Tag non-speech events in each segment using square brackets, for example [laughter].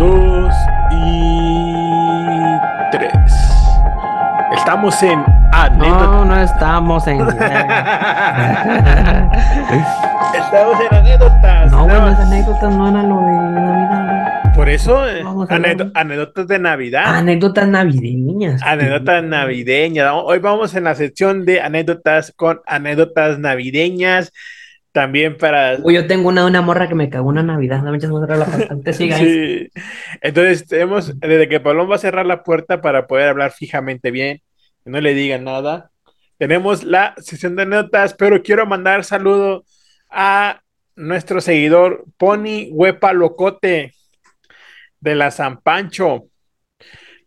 dos y tres. Estamos en anécdota. No, no estamos en. [laughs] Estamos en anécdotas. No, las anécdotas no eran lo de Navidad. Por eso, eh, anécdotas de Navidad. Anécdotas navideñas. Anécdotas navideñas. Hoy vamos en la sección de anécdotas con anécdotas navideñas. También para. Uy, yo tengo una, una morra que me cagó una Navidad. No me echas la bastante, guys. [laughs] Sí. Entonces, tenemos, desde que Palón va a cerrar la puerta para poder hablar fijamente bien, que no le digan nada. Tenemos la sesión de notas, pero quiero mandar saludo a nuestro seguidor Pony Huepa Locote de la San Pancho,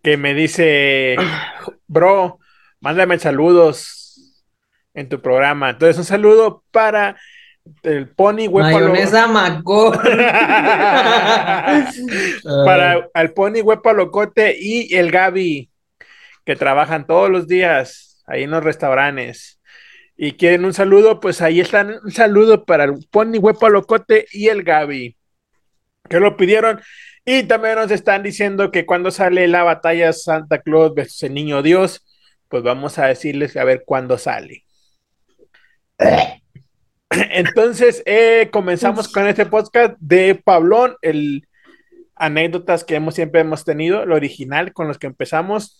que me dice, [clears throat] bro, mándame saludos en tu programa. Entonces, un saludo para el Pony Huepa Locote. Mayonesa Macor. [laughs] para al Pony Huepa Locote y el Gaby, que trabajan todos los días ahí en los restaurantes. Y quieren un saludo, pues ahí están. Un saludo para el Pony Huepa Locote y el Gaby, que lo pidieron. Y también nos están diciendo que cuando sale la batalla Santa Claus versus el Niño Dios, pues vamos a decirles a ver cuándo sale. [clears throat] Entonces, eh, comenzamos con este podcast de Pablón, el anécdotas que hemos siempre hemos tenido, el original con los que empezamos.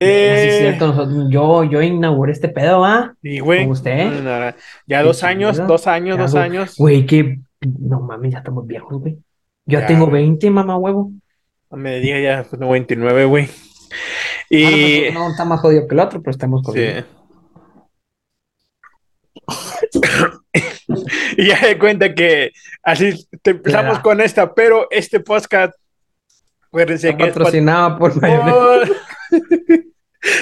Sí, es Eh, cierto, yo, yo inauguré este pedo, ¿ah? y güey, ¿Con usted? ya dos años, dos años, Ya dos do- años. Güey, que. No mames, ya estamos viejos, güey. Yo Ya, tengo güey. 20, mamá huevo. No me diga ya, pues, 99, güey. Ah, Y no, pues, no está más jodido que el otro, pero estamos sí. [laughs] y ya de cuenta que así te empezamos Ya. con esta, pero este podcast, acuérdense Está que es pat- patrocinado por [laughs]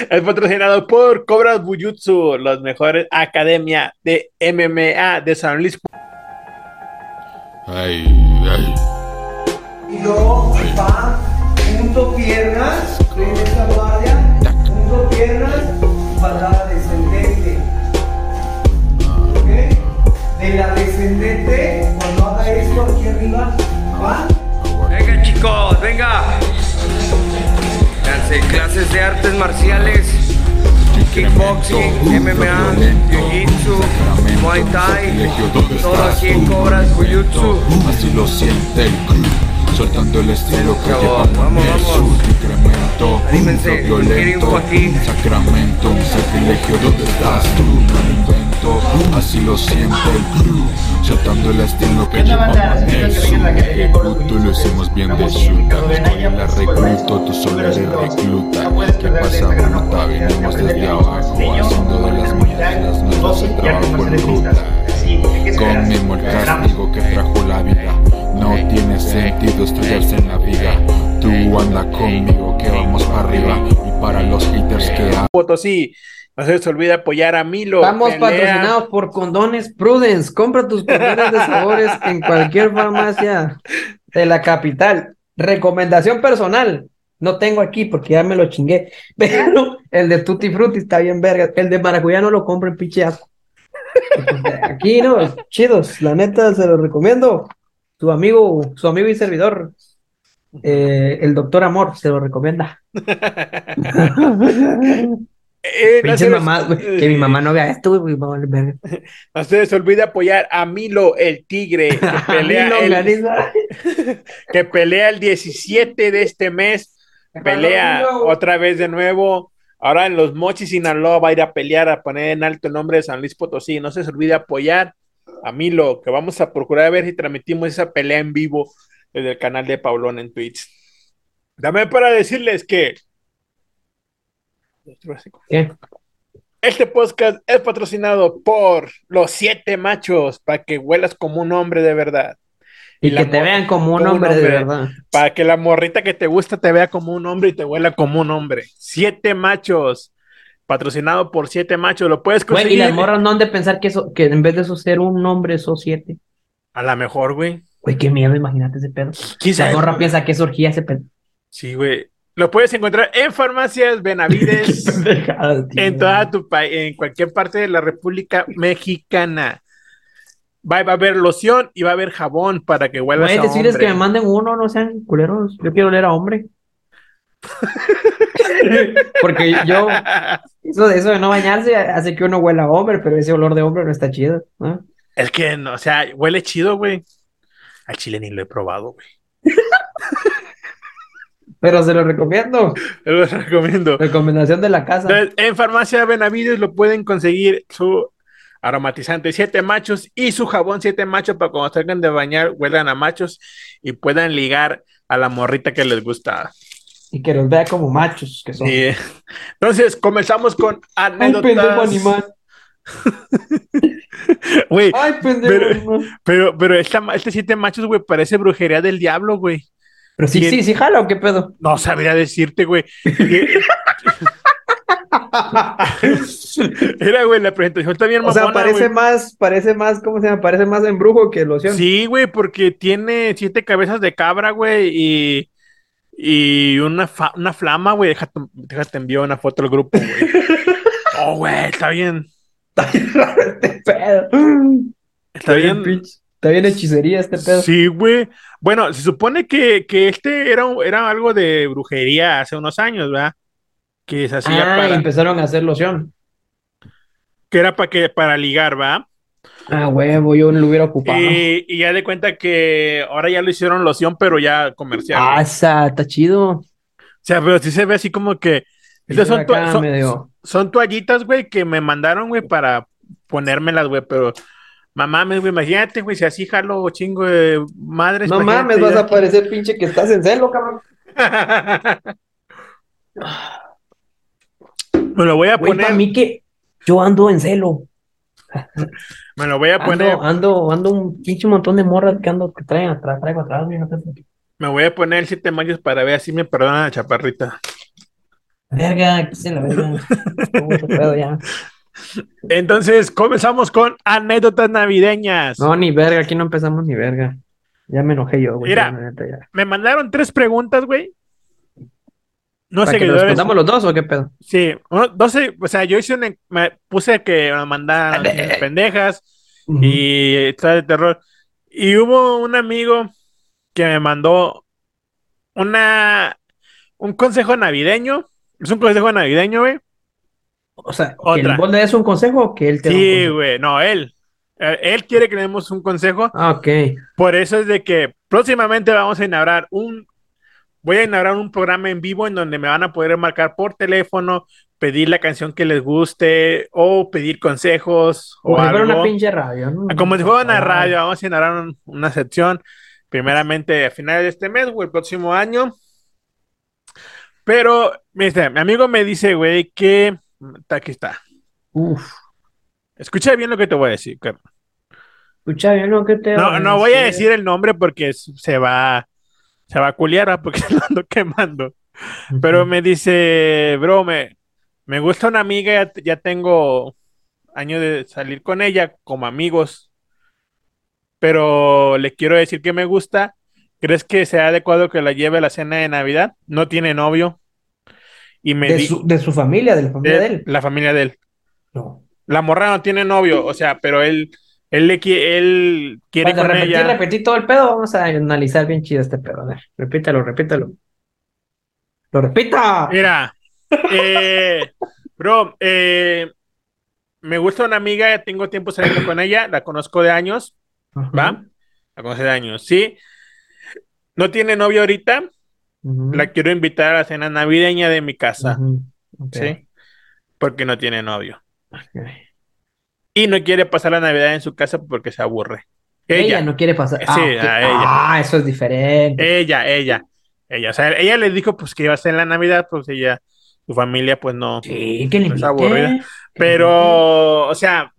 es patrocinado por Cobras Bujutsu, los mejores academia de MMA de San Luis. Ay, ay. Y luego va, junto piernas, en esta guardia, junto piernas, patada La descendente, cuando haga esto aquí arriba, va. Venga chicos, venga. Háganse clases de artes marciales, kickboxing, MMA, jiu-jitsu, muay thai, todo aquí en Cobras Jiu-Jitsu. Así lo siente el crew, soltando el estilo que llevamos vamos, en el vamos. sur. Incremento, Anímense, violento, un sacramento, un sacrilegio. ¿Dónde estás tú? Invento, así lo siente el crew, soltando el estilo que llevamos en el. Ejecuto, lo hicimos bien de chuta. la recluto, tú solo eres recluta. ¿Qué pasa, bruta? Venimos desde abajo, haciendo de las las nuestras, el trabajo en ruta. El castigo que trajo la vida. No tiene sentido estrellarse en la viga. Tú anda conmigo que vamos para arriba. Y para los haters que. Potosí. No se les olvide apoyar a Milo. Estamos patrocinados por Condones Prudence. Compra tus condones de sabores en cualquier farmacia de la capital. Recomendación personal. No tengo aquí porque ya me lo chingué. [laughs] Pero el de Tutti Frutti está bien verga. El de maracuyá no lo compren, pinche asco. Aquí no, chidos. La neta se lo recomiendo. Su amigo, su amigo y servidor, eh, el doctor Amor, se lo recomienda. [laughs] Eh, no, se les, güey, que mi mamá no vea esto, güey, no [laughs] se les olvide apoyar a Milo, el tigre, que [laughs] pelea, el, [laughs] que pelea el 17 de este mes. Pelea otra vez de nuevo. Ahora en los Mochis, Sinaloa, va a ir a pelear, a poner en alto el nombre de San Luis Potosí. No se les olvide apoyar a Milo, que vamos a procurar ver si transmitimos esa pelea en vivo desde el canal de Paulón en Twitch. Dame para decirles que ¿Qué? este podcast es patrocinado por los siete machos para que huelas como un hombre de verdad. Y, que te vean como un como un hombre de verdad. Para que la morrita que te gusta te vea como un hombre y te huela como un hombre. Siete machos. Patrocinado por siete machos. Lo puedes Güey, y conseguir. las morras no han de pensar que, eso, que en vez de eso ser un hombre, sos siete. A lo mejor, güey. Güey, qué miedo, imagínate ese pedo. ¿Quién La morra piensa que es orgía ese pedo. Sí, güey. Lo puedes encontrar en farmacias Benavides. [laughs] En toda tu país, en cualquier parte de la República Mexicana. va, va a haber loción y va a haber jabón para que huelas Güey, a decirles que me manden uno, no sean culeros. Yo quiero oler a hombre. [laughs] Porque yo, eso de eso de no bañarse hace que uno huela a hombre, pero ese olor de hombre no está chido. ¿no? Es que, no, o sea, huele chido, güey. Al chile ni lo he probado, güey. Pero se lo recomiendo. [laughs] Te lo recomiendo. Recomendación de la casa. En Farmacia Benavides lo pueden conseguir su aromatizante siete machos y su jabón siete machos para cuando salgan de bañar huelan a machos y puedan ligar a la morrita que les gusta. Y que los vea como machos que son. Entonces, comenzamos con Ay, pendejo anécdotas. animal. [laughs] Güey, Ay, pendejo Pero- animal. pero, pero esta, este siete machos, güey, parece brujería del diablo, güey. Pero sí, sí, sí, jala o qué pedo. No sabría decirte, güey. [laughs] Era, güey, la presentación está bien O sea, parece güey. más, parece más, ¿cómo se llama? Parece más embrujo que loción. Sí, güey, porque tiene siete cabezas de cabra, güey, y, y una, fa- una flama, güey. Déjate, déjate envío una foto al grupo, güey. [laughs] Oh, güey, está bien. este pedo. Está bien. Está bien hechicería este pedo. Sí, güey. Bueno, se supone que, que este era, era algo de brujería hace unos años, ¿verdad? Que se hacía ah, para, empezaron a hacer loción. que era para que, para ligar, ¿va? Ah, huevo, yo lo hubiera ocupado. Y, y ya de cuenta que ahora ya lo hicieron loción, pero ya comercial. Ah, esa, está chido. O sea, pero sí se ve así como que. Estas son, son toallitas, güey, que me mandaron, güey, para ponérmelas, güey, pero. Mamá, güey, imagínate, güey, si así jalo chingo de madres. No mames, vas ya. a parecer pinche que estás en celo, cabrón. [laughs] me lo voy a Güey, poner. para mí que yo ando en celo. Me lo voy a poner. Ando, ando, ando un pinche montón de morras que ando, que traen atrás, traigo atrás, güey, no sé por qué. Me voy a poner el siete mayos para ver si me perdona la chaparrita. Verga, que se la verga. [laughs] Ya. Entonces, comenzamos con anécdotas navideñas. No, ni verga, aquí no empezamos ni verga. Ya me enojé yo, güey. Mira. ya, la neta, ya. Me mandaron tres preguntas, güey. No ¿Para que nos respondamos los dos o qué pedo? Sí, uno- 12, o sea, yo hice una, me puse que me mandaran pendejas y está de terror. Y hubo un amigo que me mandó una un consejo navideño. Es un consejo navideño, güey. O sea, que Otra. el bol es un consejo o que él te Sí, güey, no, él. Eh, Él quiere que le demos un consejo. Ah, ok. Por eso es de que próximamente vamos a inaugurar un, voy a inaugurar un programa en vivo en donde me van a poder marcar por teléfono, pedir la canción que les guste o pedir consejos o Como si fuera una pinche radio, ¿no? Como si fuera una Ah, radio, vamos a inaugurar un- una sección primeramente a finales de este mes o el próximo año. Pero, mi amigo me dice, güey, que aquí está. Uf. Escucha bien lo que te voy a decir. Carlos. Escucha bien lo que te No, no voy a decir el nombre porque se va, se va a culiar, porque [laughs] lo ando quemando. Pero me dice, bro, me, me gusta una amiga, ya, ya tengo años de salir con ella como amigos, pero le quiero decir que me gusta. ¿Crees que sea adecuado que la lleve a la cena de Navidad? No tiene novio. Y me de, di- su, de su familia, de la familia de, de él. la familia de él. No. La morra no tiene novio, o sea, pero él, él, le él quiere Para con repetir, ella. repetir todo el pedo, vamos a analizar bien chido este pedo. A ver, repítalo, repítalo. ¡Lo repita! Mira, eh, bro, eh, me gusta una amiga, tengo tiempo saliendo con ella, la conozco de años, Ajá. ¿va? La conozco de años, sí. No tiene novio ahorita, La quiero invitar a la cena navideña de mi casa, Ujú. Ok, ¿sí? Porque no tiene novio. Y no quiere pasar la Navidad en su casa porque se aburre. Ella, Ella, no quiere pasar. Sí, Ah, a ella. Ah, eso es diferente. ella, ella, ella. O sea, ella le dijo pues que iba a ser la Navidad, pues ella, su familia, pues no. sí, que le es aburrida. Pero, o sea,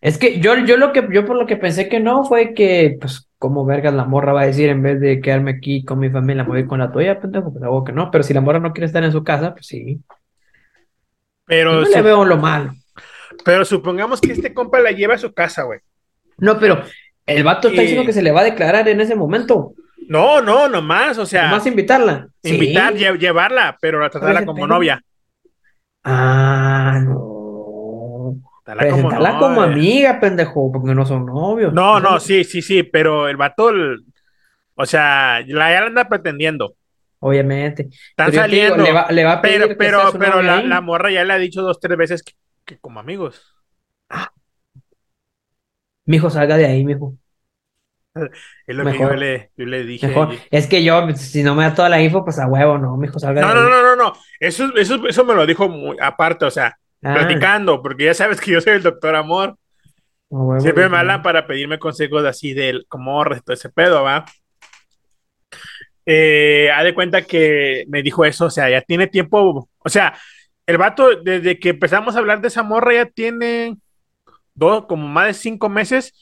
Es que yo, yo lo que yo por lo que pensé que no fue que, pues, como vergas la morra va a decir en vez de quedarme aquí con mi familia, me voy con la tuya, pendejo, pues hago que no. Pero si la morra no quiere estar en su casa, pues sí. pero, No su- le veo lo malo. pero supongamos que este compa la lleva a su casa, güey. No, pero el vato está diciendo que se le va a declarar en ese momento. No, no, nomás, o sea, Nomás invitarla. Sí. invitar, lle- llevarla, pero a tratarla como novia. Ah, no. Dala como no, eh. amiga, pendejo, porque no son novios. No, no, [laughs] sí, sí, sí, pero el vato, el- o sea, la ya la anda pretendiendo. Obviamente. Están Pero digo, saliendo. le va, le va a pedir pero, que pero, sea su pero la, la morra ya le ha dicho dos, tres veces que, que como amigos. Mijo, salga de ahí, mijo. Es lo que yo le, yo le dije. Mejor. Es que yo, si no me da toda la info, pues a huevo, no, mijo, salga No, de no, ahí. no, no, no. Eso, eso, eso me lo dijo muy aparte, o sea, Ah, platicando, porque ya sabes que yo soy el doctor amor. a huevo, Siempre mijo. me hablan para pedirme consejos así del como todo ese pedo, ¿va? Eh, haz de cuenta que me dijo eso, o sea, ya tiene tiempo, o sea, el vato, desde que empezamos a hablar de esa morra, ya tiene dos, como más de cinco meses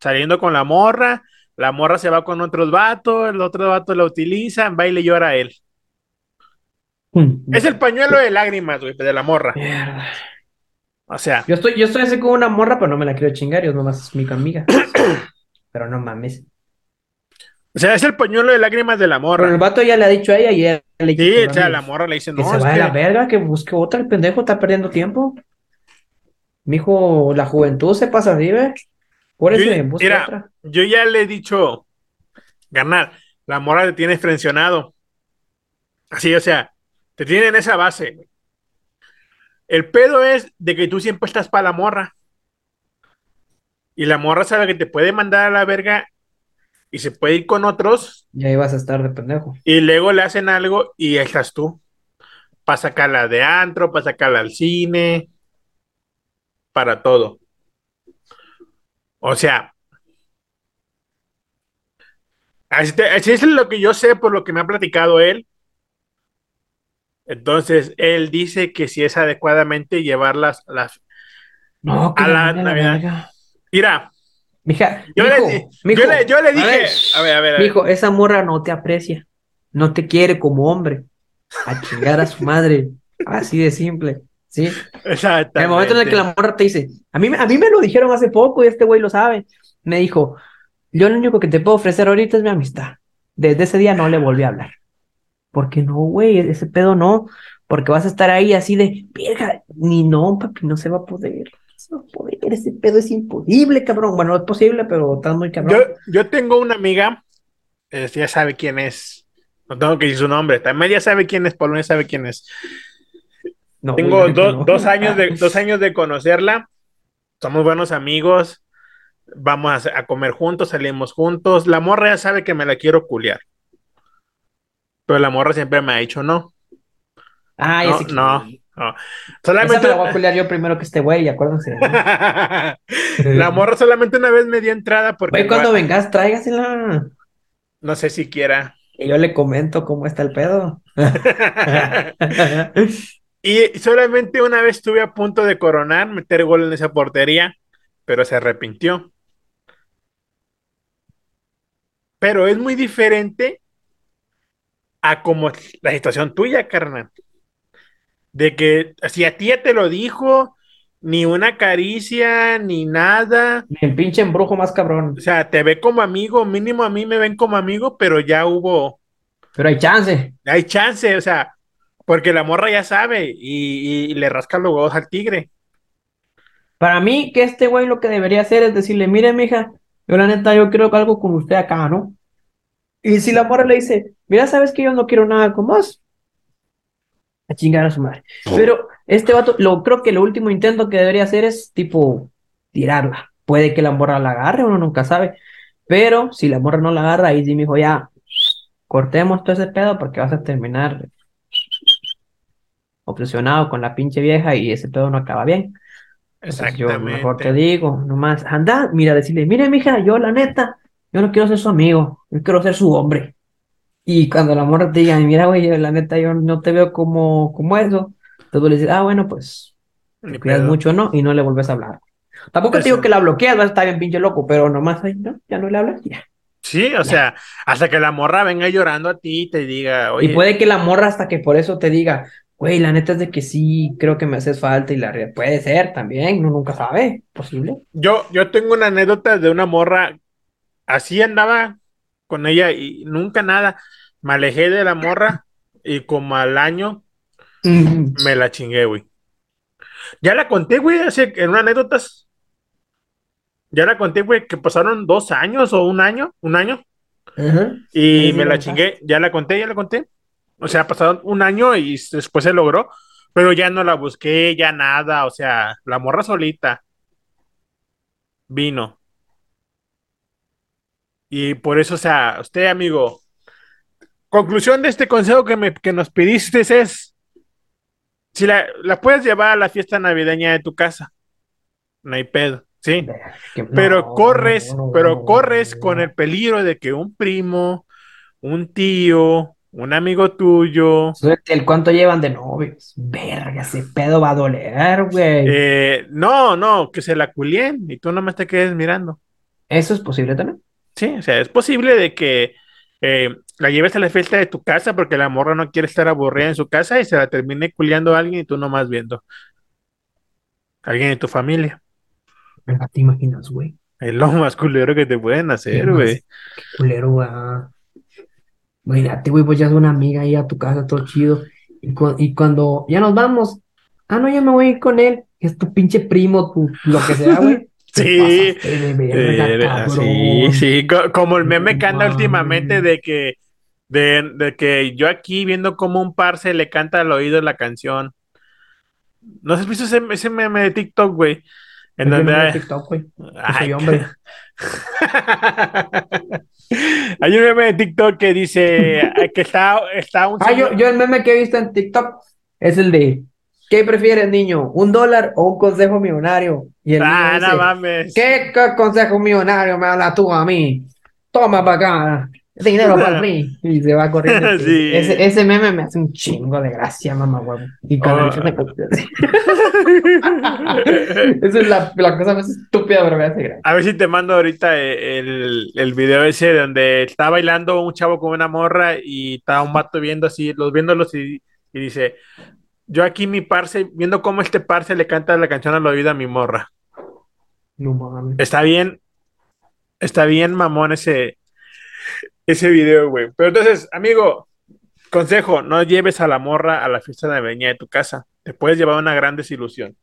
saliendo con la morra, la morra se va con otros vatos, el otro vato la utiliza, va y le llora a él. Es el pañuelo de lágrimas, güey, de la morra. Mierda. O sea, Yo estoy, yo estoy así con una morra, pero no me la quiero chingar, yo nomás es mi amiga. [coughs] Pero no mames. o sea, es el pañuelo de lágrimas de la Pero el morra. vato ya le ha dicho a ella y ella le dicho Sí, o sea, la morra le dice, Que no, se es vaya a la que- verga, que busque otra, el pendejo está perdiendo tiempo. Mijo, la juventud se pasa así, ¿ves? Por eso Yo- busca mira, otra. yo ya le he dicho, ganar, la morra te tiene frencionado. Así, o sea, te tiene en esa base. El pedo es de que tú siempre estás para la morra. Y la morra sabe que te puede mandar a la verga y se puede ir con otros Ya ibas a estar de pendejo. y luego le hacen algo y ahí estás tú. Para sacarla de antro, para sacarla al cine, para todo. O sea, así, te- así es lo que yo sé por lo que me ha platicado él. Entonces, él dice que si es adecuadamente llevar las. No, A la Navidad. verga. Mira, Mija, yo, mijo, le, mijo, yo, le, yo le a dije, ver, a ver, a ver, a ver. mijo, esa morra no te aprecia, no te quiere como hombre. A chingar a su madre. Así de simple. ¿Sí? Exactamente. En el momento en el que la morra te dice, a mí, me- a mí me lo dijeron hace poco y este güey lo sabe. Me dijo, yo lo único que te puedo ofrecer ahorita es mi amistad. Desde ese día no le volví a hablar. Porque no, güey, ese pedo no. Porque vas a estar ahí así de, verga, ni no, papi, no se va a poder. No se va a poder, ese pedo es imposible, cabrón. Bueno, es posible, pero está muy cabrón. Yo, yo tengo una amiga, eh, ya sabe quién es. No tengo que decir su nombre. También ya sabe quién es, Polonia sabe quién es. No, Tengo güey, do- no. dos, años de, [laughs] dos años de conocerla. Somos buenos amigos. Vamos a, a comer juntos, salimos juntos. La morra ya sabe que me la quiero culiar. Pero la morra siempre me ha dicho no. Ah, No, sé quién. no, no. Esa Solamente. me la voy a culiar yo primero que este güey, acuérdense. ¿no? [laughs] la morra solamente una vez me dio entrada porque Güey, cuando vengas, tráigasela. no sé si quiera. Y yo le comento cómo está el pedo. [laughs] Y solamente una vez estuve a punto de coronar, meter gol en esa portería, pero se arrepintió. Pero es muy diferente a como la situación tuya, carnal. De que si a ti ya te lo dijo, ni una caricia, ni nada. El pinche embrujo más cabrón. O sea, te ve como amigo, mínimo a mí me ven como amigo, pero ya hubo, Pero hay chance. hay chance, o sea, porque la morra ya sabe y, y le rasca los huevos al tigre. Para mí, que este güey lo que debería hacer es decirle, mire, mija, yo la neta, yo quiero algo con usted acá, ¿no? Y si la morra le dice, mira, sabes que yo no quiero nada con vos, a chingar a su madre. Pero este vato, lo creo que lo último intento que debería hacer es tipo tirarla. Puede que la morra la agarre, uno nunca sabe. Pero si la morra no la agarra, ahí sí me dijo, ya, cortemos todo ese pedo porque vas a terminar obsesionado con la pinche vieja y ese pedo no acaba bien. Entonces yo mejor te digo, nomás, anda, mira, decirle, mire, mija, yo la neta, yo no quiero ser su amigo, yo quiero ser su hombre. Y cuando la morra te diga, mira, güey, la neta, yo no te veo como, como eso, entonces tú le dices, ah, bueno, pues, te cuidas mucho, ¿no? Y no le vuelves a hablar. Tampoco te Eso. digo que la bloqueas, va a estar bien pinche loco, pero nomás ahí, ¿no? Ya no le hablas, ya. Sí, o sea, hasta que la morra venga llorando a ti y te diga, oye, Y puede que la morra hasta que por eso te diga, güey, la neta es de que sí, creo que me haces falta y la re- puede ser también, uno nunca sabe, posible. yo, yo tengo una anécdota de una morra, así andaba con ella y nunca nada, me alejé de la morra y como al año me la chingué, güey. Ya la conté, güey, hace en una anécdotas. Ya la conté, güey, que pasaron dos años o un año, un año, y me la chingué. Ya la conté, ya la conté. O sea, pasaron un año y después se logró, pero ya no la busqué, ya nada. O sea, la morra solita vino. Y por eso, o sea, usted, amigo, conclusión de este consejo que, me, que nos pidiste es, si la, la puedes llevar a la fiesta navideña de tu casa, no hay pedo, ¿sí? Pero no, corres, no, no, pero corres con el peligro de que un primo, un tío, un amigo tuyo, ¿El cuánto llevan de novios? Verga, ese pedo va a doler, güey. eh, no, no, que se la culien y tú nomás te quedes mirando. ¿Eso es posible también? Sí, o sea, es posible de que eh, la lleves a la fiesta de tu casa porque la morra no quiere estar aburrida en su casa y se la termine culiando a alguien y tú nomás viendo. Alguien de tu familia. ¿te imaginas, güey? Es lo más culero que te pueden hacer, güey. culero, güey. Imagínate, güey, pues ya es una amiga ahí a tu casa, todo chido. Y, cu- y cuando ya nos vamos, ah, no, yo me voy a ir con él. Es tu pinche primo, tu, lo que sea, güey. [laughs] Sí, verga, sí, sí, co- como el meme que anda últimamente de que, de, de que yo aquí viendo como un parce le canta al oído la canción. ¿No has visto ese, ese meme de TikTok, güey? En donde hay- TikTok, güey. Ay, soy hombre. [laughs] Hay un meme de TikTok que dice eh, que está, está un Ah, yo, yo el meme que he visto en TikTok es el de ¿qué prefieres, niño? ¿Un dólar o un consejo millonario? Y el niño Ah, dice, no mames. ¿Qué, consejo millonario me hablas tú a mí? Toma para acá, dinero para mí. Y se va corriendo. [laughs] Sí. Ese, ese meme me hace un chingo de gracia, mamá huevo. Y con Oh. [laughs] Esa es la, la cosa más estúpida, pero me hace gracia. A ver si te mando ahorita eh, el, el video ese donde está bailando un chavo con una morra y está un vato viendo así, los viéndolos y, y dice, yo aquí mi parce, viendo cómo este parce le canta la canción al oído a mi morra. No mames. Está bien, está bien mamón ese, ese video, güey. Pero entonces, amigo, consejo, no lleves a la morra a la fiesta navideña de tu casa. Te puedes llevar una gran desilusión.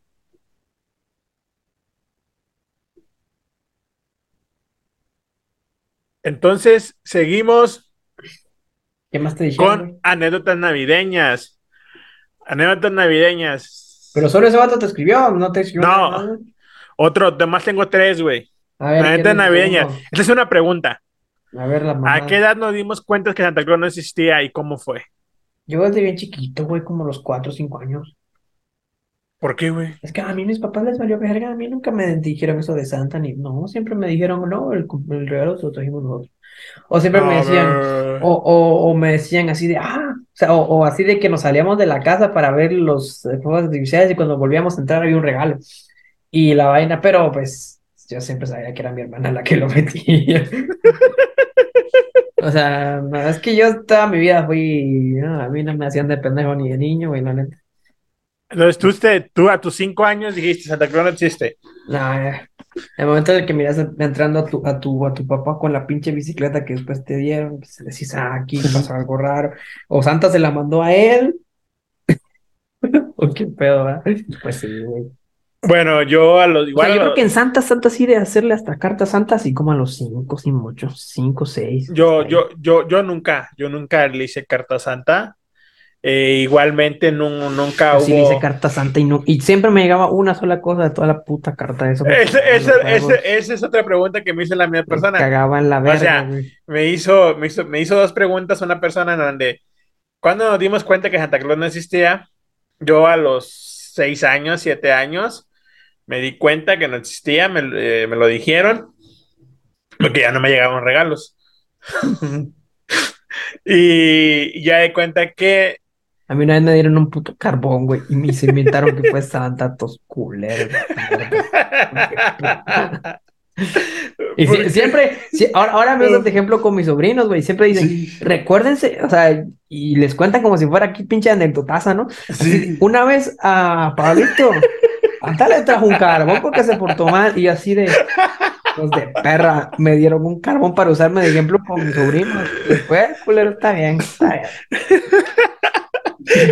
Entonces, seguimos ¿Qué más te dijeron? con anécdotas navideñas. Anécdotas navideñas. Pero solo ese vato te escribió, no te escribió No. nada. Otro, además tengo tres, güey. A ver, ¿qué Anécdotas navideñas. Esta es una pregunta. A ver, la mamá. ¿A qué edad nos dimos cuenta que Santa Claus no existía y cómo fue? Yo desde bien chiquito, güey, como los 4 o 5 años. ¿Por qué, güey? Es que a mí mis papás les valió verga, a mí nunca me dijeron eso de Santa, ni no, siempre me dijeron, no, el, el regalo se lo trajimos nosotros. O siempre me decían, o, o me decían así de, ah, o sea, o, o así de que nos salíamos de la casa para ver los eh, fuegos artificiales y cuando volvíamos a entrar había un regalo. Y la vaina, pero pues yo siempre sabía que era mi hermana la que lo [laughs] metía. O sea, no, es que yo toda mi vida fui, no, a mí no me hacían de pendejo ni de niño, güey, la neta. Entonces tú, te- tú a tus cinco años dijiste Santa Claus no existe. No, ya. El momento en el que miras entrando a tu, a tu, a tu papá con la pinche bicicleta que después te dieron, pues decís, ah, aquí pasó algo raro. O Santa se la mandó a él. [laughs] O qué pedo, ¿verdad? Pues sí, güey. Bueno, yo a los O igual sea, yo creo los- que en Santa, Santa sí de hacerle hasta cartas Santa, así como a los cinco, sin mucho, cinco, seis. yo, yo, yo, yo nunca, yo nunca le hice carta Santa. Eh, igualmente nu- nunca Yo sí le hubo. hice carta Santa y no, y siempre me llegaba una sola cosa de toda la puta carta. Eso me Ese- ese- ese- esa es otra pregunta que me hizo la misma me persona. cagaba en la verga, sea, güey. Me hizo, me hizo, me hizo dos preguntas una persona en donde cuando nos dimos cuenta que Santa Claus no existía, yo a los seis años, siete años, me di cuenta que no existía, me, eh, me lo dijeron, porque ya no me llegaban regalos. [laughs] [laughs] y ya de cuenta que A mí una vez me dieron un puto carbón, güey, y me se inventaron que fue Santa, tos culeros. Y si- siempre, si- ahora, ahora me uso este ejemplo con mis sobrinos, güey, siempre dicen, recuérdense, o sea, y les cuentan como si fuera aquí pinche anecdotaza, ¿no? Así, una vez a Pablito, hasta le trajo un carbón porque se portó mal, y así de, pues de perra, me dieron un carbón para usarme de ejemplo con mis sobrinos. Después, culero, está bien, está bien.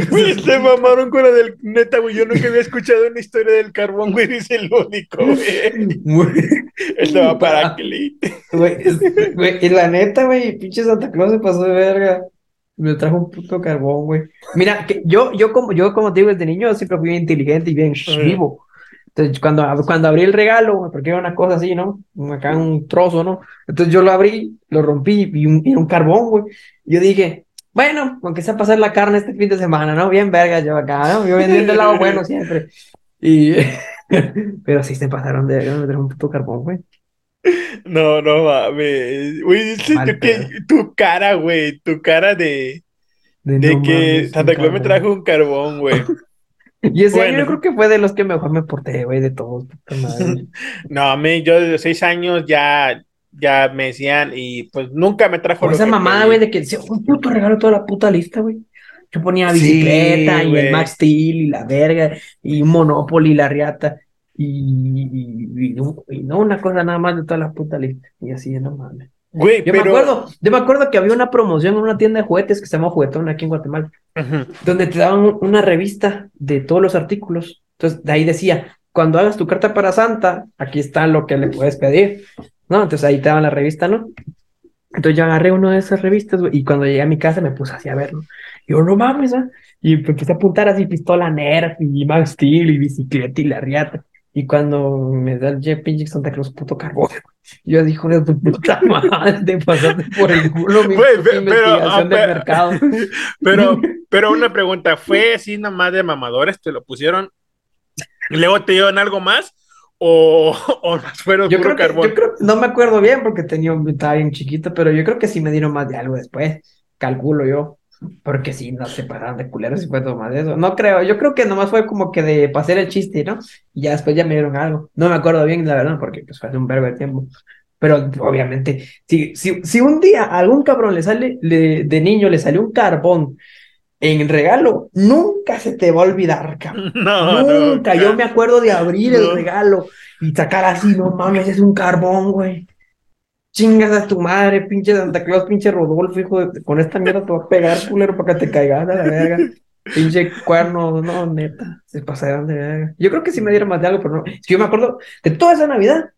Güey, se mamaron con la del neta, güey. Yo nunca había escuchado una historia del carbón, güey. Es el único, güey. Va para Kelly. güey, y la neta, güey, pinche Santa Claus se pasó de verga. Me trajo un puto carbón, güey. Mira, que yo, yo como, yo como te digo, desde niño siempre fui inteligente y bien vivo. Entonces, cuando, cuando abrí el regalo, porque era una cosa así, ¿no? Acá un trozo, ¿no? Entonces yo lo abrí, lo rompí y un, y era un carbón, güey. Yo dije, bueno, aunque sea pasar la carne este fin de semana, ¿no? Bien verga yo acá, ¿no? Yo vendiendo el lado [laughs] bueno siempre. Y... [laughs] Pero sí se pasaron de verga, me trajo un puto carbón, güey. No, no mames. Güey, que tu cara, güey. Tu cara de, de no que Santa Claus me trajo un carbón, güey. [laughs] Y ese año Bueno. yo creo que fue de los que mejor me porté, güey, de todos, puta madre. No, a mí, yo desde seis años ya, ya me decían y pues nunca me trajo esa mamada, güey, de que se un puto regalo toda la puta lista, güey. Yo ponía Sí, bicicleta y el Max Steel y la verga y un Monopoly y la riata y, y, y no, y no una cosa nada más de toda la puta lista. Y así, no mames. Güey, Yo pero... me acuerdo, yo me acuerdo que había una promoción en una tienda de juguetes que se llama Juguetón aquí en Guatemala. Donde te daban un- una revista de todos los artículos. Entonces, de ahí decía, cuando hagas tu carta para Santa, aquí está lo que le puedes pedir, ¿no? Entonces ahí te daban la revista, ¿no? Entonces yo agarré una de esas revistas, y cuando llegué a mi casa me puse así a verlo. Y yo, no mames, ¿ah? Y empecé a apuntar así pistola Nerf y Max Steel y bicicleta y la riata. Y cuando me da el Jeff Santa Claus puto carbón, [laughs] yo dije, tu puta madre, te pasaste por el culo mi pero, investigación ah, de pe- mercado. [laughs] Pero, [laughs] pero una pregunta, ¿fue así nomás de mamadores? ¿Te lo pusieron? ¿Y luego te dieron algo más? ¿O, [laughs] o más fueron Yo puro creo, que, carbón? yo creo, no me acuerdo bien porque tenía un, estaba bien chiquito, pero yo creo que sí me dieron más de algo después, calculo yo, porque sí, no se pasaron de culeros y fue todo más de eso. No creo, yo creo que nomás fue como que de pasar el chiste, ¿no? Y ya después ya me dieron algo. No me acuerdo bien, la verdad, porque pues fue hace un verbo de tiempo. Pero obviamente, si, si, si un día a algún cabrón le sale, le- de niño le salió un carbón en regalo, nunca se te va a olvidar, cabrón. [laughs] No, Nunca, yo me acuerdo de abrir el regalo y sacar así, no mames, es un carbón, güey. Chingas a tu madre, pinche Santa Claus, pinche Rodolfo, hijo de... Con esta mierda te va a pegar, culero, para que te caigas a la verga. [laughs] Pinche cuerno, no, neta, se pasaron de verga. Yo creo que sí me dieron más de algo, pero no. Es que yo me acuerdo de toda esa Navidad.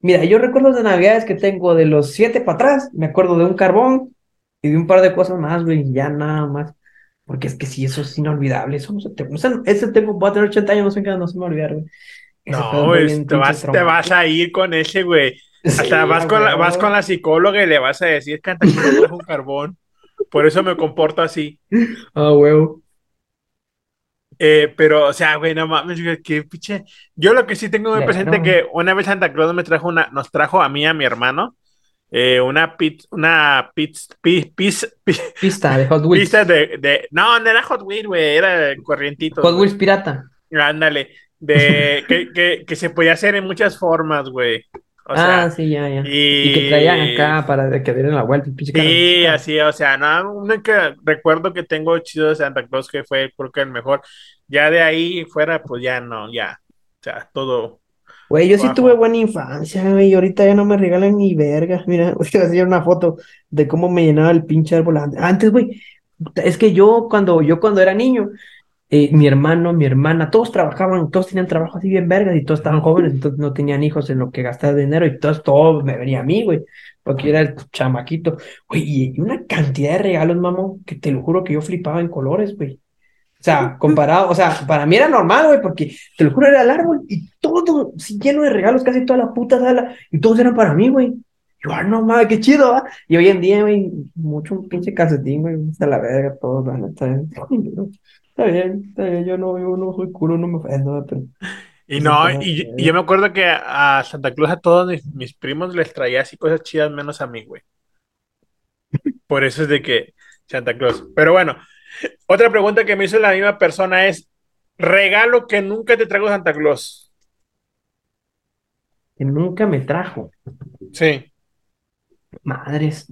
Mira, yo recuerdo de Navidades que tengo de los siete para atrás, me acuerdo de un carbón y de un par de cosas más, güey, y ya nada más. Porque es que sí, eso es inolvidable, eso no se te... O sea, ese tengo, voy a tener 80 años, no sé qué, no se me va a olvidar, güey. Ese No, te vas, te vas a ir con ese, güey. Hasta Sí, vas, con la, vas con la psicóloga y le vas a decir que Claus me trajo un carbón. Por eso me comporto así. [laughs] Ah, huevo. Eh, pero, o sea, güey, no mames, güey, qué pinche. Yo lo que sí tengo muy Claro. presente que una vez Santa Claus me trajo una, nos trajo a mí a mi hermano eh, una pizza, una pizza, pizza, Pista de [laughs] Hot Wheels. pizza de, de, no, no era Hot Wheels, güey, era corrientito. Hot Wheels pirata. Ándale, de [laughs] que, que, que se podía hacer en muchas formas, güey. O ah, sea, sí, ya, ya. y, Y que traían acá para que dieran la vuelta, el Sí, así, o sea, no, único recuerdo que tengo chido de Santa Claus que fue, creo que el mejor. Ya de ahí fuera, pues ya no, ya. O sea, todo. Güey, yo sí tuve buena infancia, güey, y ahorita ya no me regalan ni verga. [laughs] Mira, [laughs] voy a hacer una foto de cómo me llenaba el pinche árbol antes. Antes, güey, es que yo cuando, yo cuando era niño, eh, mi hermano, mi hermana, todos trabajaban, todos tenían trabajo así bien vergas y todos estaban jóvenes, entonces no tenían hijos en lo que gastar dinero y todos, todo me venía a mí, güey, porque yo era el chamaquito. Güey, y una cantidad de regalos, mamón, que te lo juro que yo flipaba en colores, güey. O sea, comparado, o sea, para mí era normal, güey, porque te lo juro, era el árbol y todo sí, lleno de regalos, casi toda la puta sala, y todos eran para mí, güey. Yo, ah, no mames, qué chido, ¿va? Y hoy en día, güey, mucho un pinche calcetín, güey, hasta la verga, todo, la neta. [laughs] Está bien, está bien, yo no, yo no soy culo, no me ofendo, pero Y no, está y, bien. y yo me acuerdo que a Santa Claus a todos mis, mis primos les traía así cosas chidas menos a mí, güey. Por eso es de que Santa Claus. Pero bueno, otra pregunta que me hizo la misma persona es, regalo que nunca te traigo Santa Claus. que nunca me trajo. Sí. Madres.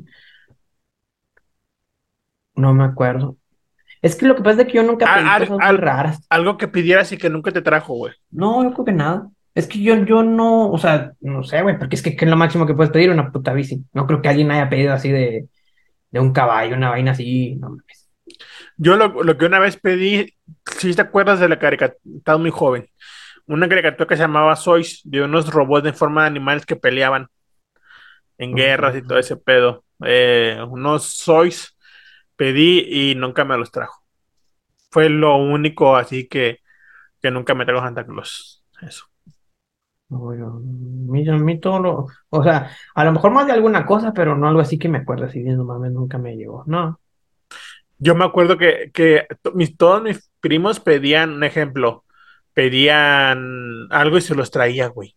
No me acuerdo. Es que lo que pasa es que yo nunca pedí al- cosas muy raras. Algo que pidieras y que nunca te trajo, güey. No, yo creo que nada. Es que yo, yo no, o sea, no sé, güey, porque es que, ¿qué es lo máximo que puedes pedir? Una puta bici. No creo que alguien haya pedido así de, de un caballo, una vaina así, no mames. Yo lo, lo que una vez pedí, si te acuerdas de la caricatura, estás muy joven, una caricatura que se llamaba Sois, de unos robots en forma de animales que peleaban en guerras y todo ese pedo. Eh, unos Sois pedí y nunca me los trajo. Fue lo único así que, que nunca me trajo Santa Claus. Eso. Bueno, mira, a mí todo lo, o sea, a lo mejor más de alguna cosa, pero no algo así que me acuerdo así bien, no mames, nunca me llegó. No, Yo me acuerdo que, que mis, todos mis primos pedían, un ejemplo, pedían algo y se los traía, güey.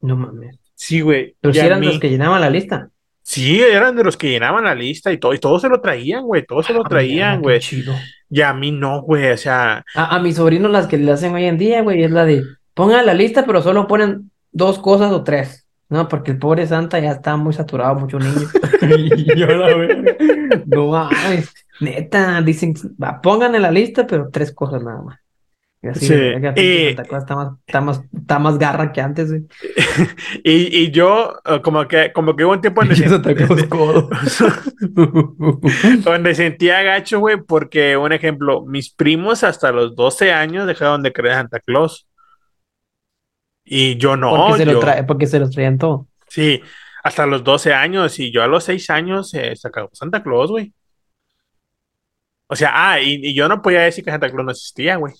no mames. Sí, güey. Pero si eran mí- los que llenaban la lista. Sí, eran de los que llenaban la lista y todo, y todos se lo traían, güey, todos se lo Ah, traían, mira, güey. chido. Y a mí no, güey, o sea, A, a mis sobrinos las que le hacen hoy en día, güey, es la de pongan la lista, pero solo ponen dos cosas o tres. No, porque el pobre Santa ya está muy saturado, mucho niño. [laughs] Y yo la verga. No mames. Neta, dicen, va, pongan en la lista, pero tres cosas nada más. Y así, Sí, y- Santa Claus está más, está más, está más garra que antes, güey. [laughs] y, y yo eh, como que, como que hubo un tiempo donde, [laughs] Santa Claus codo. donde sentía gacho, güey, porque, un ejemplo, mis primos hasta los 12 años dejaron de creer en Santa Claus. Y yo no, Porque se lo yo, trae, porque se los traían todo. sí, hasta los 12 años, y yo a los 6 años eh, se acabó Santa Claus, güey. O sea, ah, y, y yo no podía decir que Santa Claus no existía, güey.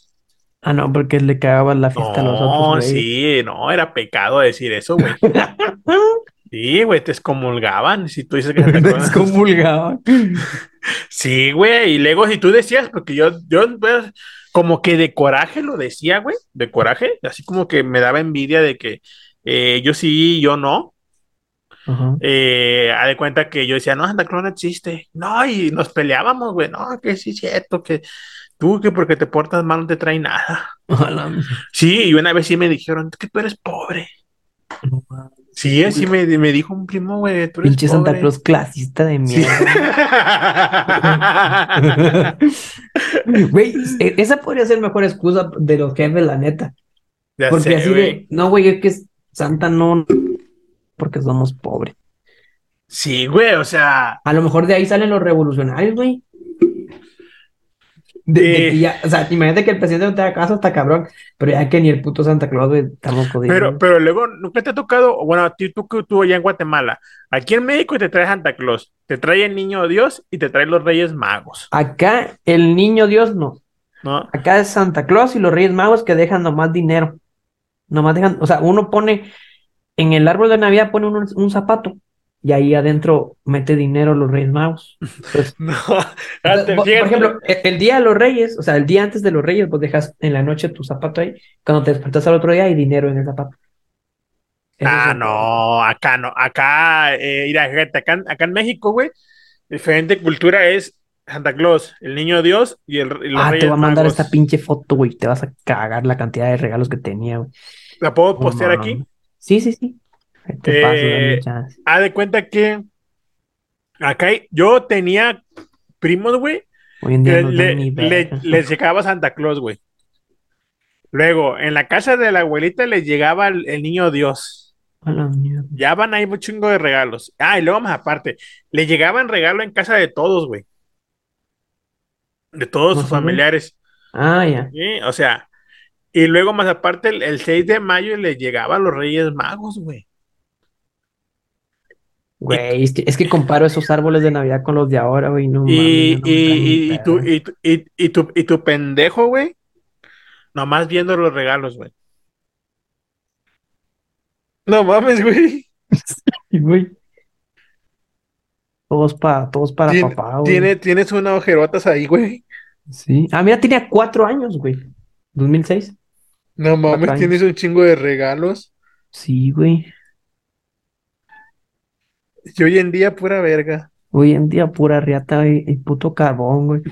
Ah, no, porque le cagaban la fiesta a los No, otros, güey. sí, no, era pecado decir eso, güey. [laughs] Sí, güey, te excomulgaban si tú dices que [laughs] Santa Claus- Excomulgaban. [laughs] Sí, güey, y luego si tú decías, porque yo, yo pues, como que de coraje lo decía, güey, de coraje, así como que me daba envidia de que eh, yo sí, yo no. Ajá. Eh, haz de cuenta que yo decía, no, Santa Claus no existe. No, y nos peleábamos, güey, no, que sí es cierto, que tú que porque te portas mal no te trae nada. [laughs] Ojalá. Sí, y una vez sí me dijeron, que tú eres pobre. No. Sí, así me, me dijo un primo, güey, Pinche Santa. Claus clasista de mierda. [laughs] Güey, e- esa podría ser mejor excusa de los jefes, la neta. Ya Porque sé, así de, no, güey, es que Santa no, porque somos pobres. Sí, güey, o sea, A lo mejor de ahí salen los revolucionarios, güey. De, de Eh. que ya, o sea, imagínate que el presidente no te haga caso, está cabrón, pero ya que ni el puto Santa Claus, güey, estamos jodidos. pero, pero luego nunca te ha tocado, bueno, a ti, tú que tú allá en Guatemala, aquí en México te trae Santa Claus, te trae el niño Dios y te trae los Reyes Magos, Acá el niño Dios no. ¿no? Acá es Santa Claus y los Reyes Magos que dejan nomás dinero. Nomás dejan, o sea, uno pone en el árbol de Navidad pone un, un zapato y ahí adentro mete dinero los Reyes Magos. Entonces, [laughs] No, o sea, fíjate, por, ejemplo, e- el día de los Reyes, o sea, el día antes de los Reyes, pues dejas en la noche tu zapato ahí. Cuando te despertas al otro día hay dinero en el zapato. Eso Ah, no, acá no, acá, eh, mira, fíjate, acá, acá en México, güey, diferente cultura es Santa Claus, el niño Dios y, el, y los Ah, te voy a mandar Magos. esta pinche foto, güey. Te vas a cagar la cantidad de regalos que tenía, güey. ¿La puedo postear aquí? Sí, sí, sí. Ahí Te paso, dame Eh, de cuenta que acá yo tenía primos, güey, Hoy en día le, no le- les llegaba Santa Claus, güey. Luego, en la casa de la abuelita les llegaba el, el niño Dios. Ya van ahí un chingo de regalos. Ah, y luego más aparte, le llegaban regalo en casa de todos, güey. De todos sus familiares. Ah, ya. ¿sí? O sea, y luego más aparte, el, el 6 de mayo les llegaba a los Reyes Magos, güey. Güey, es que, es que comparo esos árboles de Navidad con los de ahora, güey. No Y, no y, y, tu, y, tu- y, tu, y tu pendejo, güey, nomás viendo los regalos, güey. No mames, güey. [laughs] Güey. Todos para, todos para Tien- papá, güey. tiene, tienes una ojerotas ahí, güey. Sí. Ah, mira, tenía cuatro años, güey. 2006. No mames, tienes un chingo de regalos. Sí, güey. Y hoy en día, pura verga. Hoy en día pura riata, güey. El puto carbón, güey.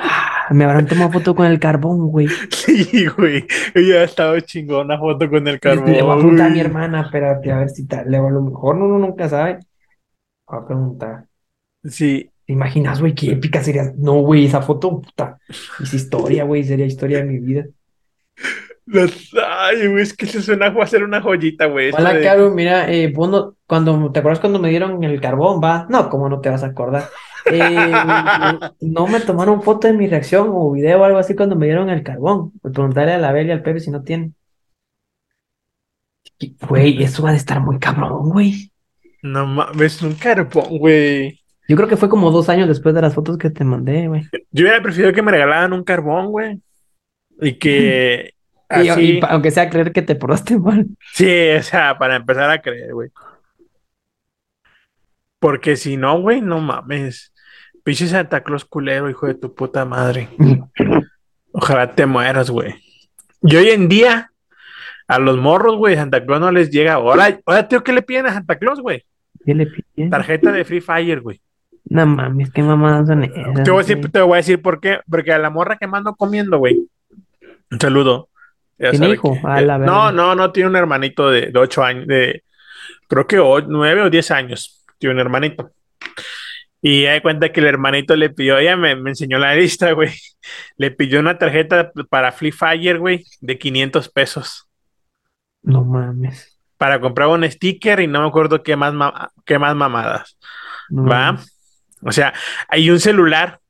Ah, me habrán tomado foto con el carbón, güey. [laughs] Sí, güey. Ya ha estado chingón una foto con el carbón. Le voy a preguntar a mi hermana, espérate, a ver si tal. Le a lo mejor uno nunca sabe. Voy a preguntar. Sí, ¿Te imaginas, güey, qué épica sería? No, güey, esa foto, puta. Es historia, güey, sería historia de mi vida. Los- Ay, güey, es que eso suena a ser una joyita, güey. Hola, de- Caro, mira, eh, vos no- cuando, ¿te acuerdas cuando me dieron el carbón, va? No, ¿cómo no te vas a acordar? Eh, no me tomaron foto de mi reacción o video o algo así cuando me dieron el carbón. Pues preguntarle a la Bel y al Pepe si no tienen. Güey, eso va a estar muy cabrón, güey. No mames, un carbón, güey. Yo creo que fue como dos años después de las fotos que te mandé, güey. Yo hubiera preferido que me regalaran un carbón, güey. Y que [clears throat] así. y aunque sea creer que te portaste mal. Sí, o sea, para empezar a creer, güey. Porque si no, güey, no mames. Pinche Santa Claus culero, hijo de tu puta madre. Ojalá te mueras, güey. Y hoy en día, a los morros, güey, Santa Claus no les llega. Ahora, ahora tío, ¿qué le piden a Santa Claus, güey? ¿Qué le pide? Tarjeta de Free Fire, güey. No mames, qué mamadas son esas, Te voy, a decir, te voy a decir por qué. Porque a la morra que mando comiendo, güey. Un saludo. Ya ¿Tiene sabe hijo? que- A la no, no, no, tiene un hermanito de, de 8 años, de creo que 9 o 10 años. Tiene un hermanito. Y hay cuenta que el hermanito le pidió, ella me, me enseñó la lista, güey. [laughs] Le pidió una tarjeta para Free Fire, güey, de 500 pesos. No mames. Para comprar un sticker y no me acuerdo qué más, qué más mamadas. No ¿Va? mames. O sea, hay un celular,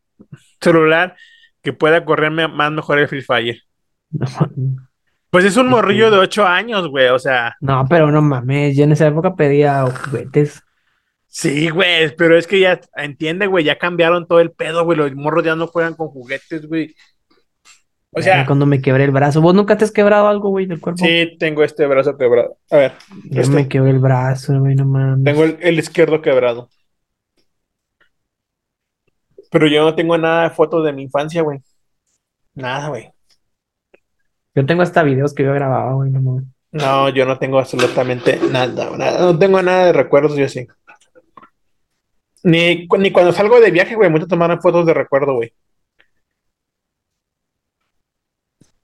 celular que pueda correrme más mejor el Free Fire. No mames. Pues es un Sí, morrillo sí. de 8 años, güey. O sea, No, pero no mames, yo en esa época pedía juguetes. sí, güey, pero es que ya, entiende, güey, ya cambiaron todo el pedo, güey. Los morros ya no juegan con juguetes, güey. O sea, cuando me quebré el brazo. ¿Vos nunca te has quebrado algo, güey, del cuerpo? sí, tengo este brazo quebrado. A ver, Yo este. me quebré el brazo, güey, no mames. tengo el, el izquierdo quebrado. Pero yo no tengo nada de fotos de mi infancia, güey. Nada, güey. Yo tengo hasta videos que yo grababa, güey, no. No, yo no tengo absolutamente nada, nada. No tengo nada de recuerdos, yo sí. Ni, ni cuando salgo de viaje, güey, muchos tomaron fotos de recuerdo, güey.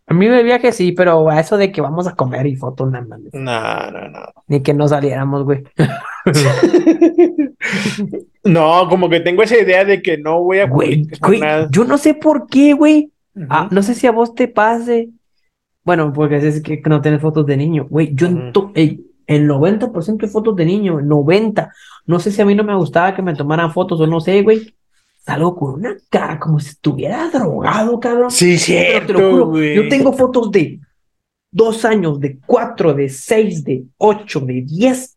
A mí de viaje sí, pero a eso de que vamos a comer y fotos, nada mames. No, no, no. Ni que no saliéramos, güey. [laughs] No, como que tengo esa idea de que no voy a Güey, güey, nada. yo no sé por qué, güey. Ah, no sé si a vos te pase. Bueno, porque es que no tienes fotos de niño. Güey, yo en Ujú. to- ey, el 90% de fotos de niño, el 90. No sé si a mí no me gustaba que me tomaran fotos o no sé, güey. Salgo con una cara como si estuviera drogado, cabrón. Sí, Pero te lo juro, güey. yo tengo fotos de dos años, de cuatro, de seis, de ocho, de diez.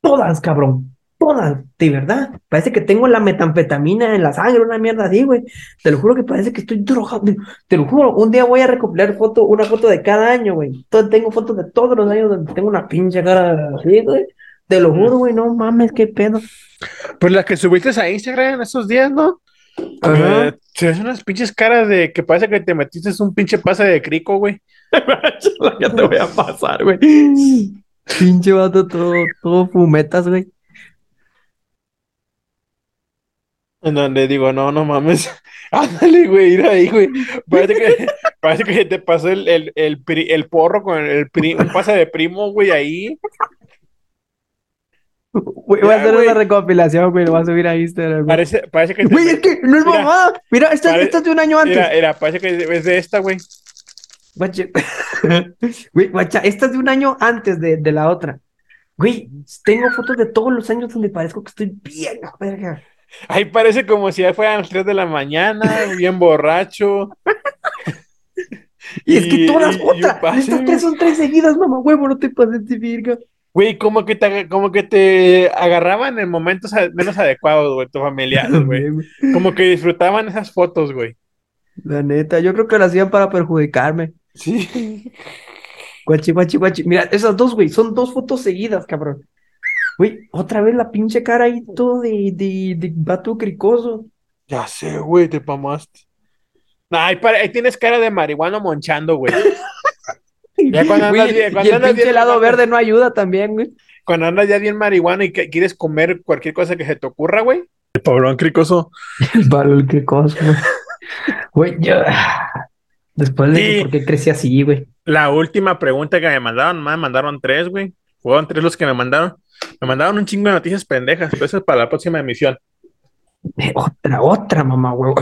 Todas, cabrón. Todas, de verdad. Parece que tengo la metanfetamina en la sangre, una mierda así, güey. Te lo juro que parece que estoy drogado. Te lo juro, un día voy a recopilar foto, una foto de cada año, güey. Entonces tengo fotos de todos los años donde tengo una pinche cara así, güey. Te lo juro, güey, no mames, qué pedo. Pues las que subiste a Instagram en esos días, ¿no? Ajá. Eh, se ven unas pinches caras de que parece que te metiste un pinche pase de crico, güey. [laughs] ya te voy a pasar, güey. Pinche vato todo, todo fumetas, güey. En donde digo, no, no mames. [laughs] Ándale, güey, ir ahí, güey. Parece que, [laughs] parece que te pasó el, el, el, pri- el porro con el pri- un pase de primo, güey, ahí. Güey, voy a hacer güey. una recopilación, güey, lo voy a subir a Instagram, güey. Parece, parece que te- Güey, es que no es Mira, mamá. Mira, esta, pare- esta es de un año antes. Era, era, parece que es de esta, güey. Guacha. [laughs] Güey, guacha, esta es de un año antes de, de la otra. Güey, tengo fotos de todos los años donde parezco que estoy bien, verga. Ahí parece como si ya fueran las 3 de la mañana, bien borracho. [laughs] Y es que todas pase, Estas tres son tres seguidas, mamá, huevo, no te pases de virga. Güey, como que te, como que te agarraban en momentos menos adecuados, güey, tus familiares, [laughs] güey. Como que disfrutaban esas fotos, güey. La neta, yo creo que lo hacían para perjudicarme. Sí. Guachi, guachi, guachi. Mira, esas dos, güey, son dos fotos seguidas, cabrón. Güey, otra vez la pinche cara ahí todo de, de, de vato cricoso. Ya sé, güey, te pamaste. Nah, ahí, pare- ahí tienes cara de marihuana monchando, güey. [laughs] Ya cuando andas Güey, bien- cuando y el andas pinche bien- helado verde no ayuda también, güey. Cuando andas ya bien marihuana y que quieres comer cualquier cosa que se te ocurra, güey. El pobrón cricoso. El el cricoso, güey. Güey, yo... Después de Sí. por qué crecí así, güey. La última pregunta que me mandaron, me mandaron tres, güey. Fueron tres los que me mandaron. Me mandaron un chingo de noticias pendejas, pero eso es para la próxima emisión. Eh, Otra, otra, mamá, güey.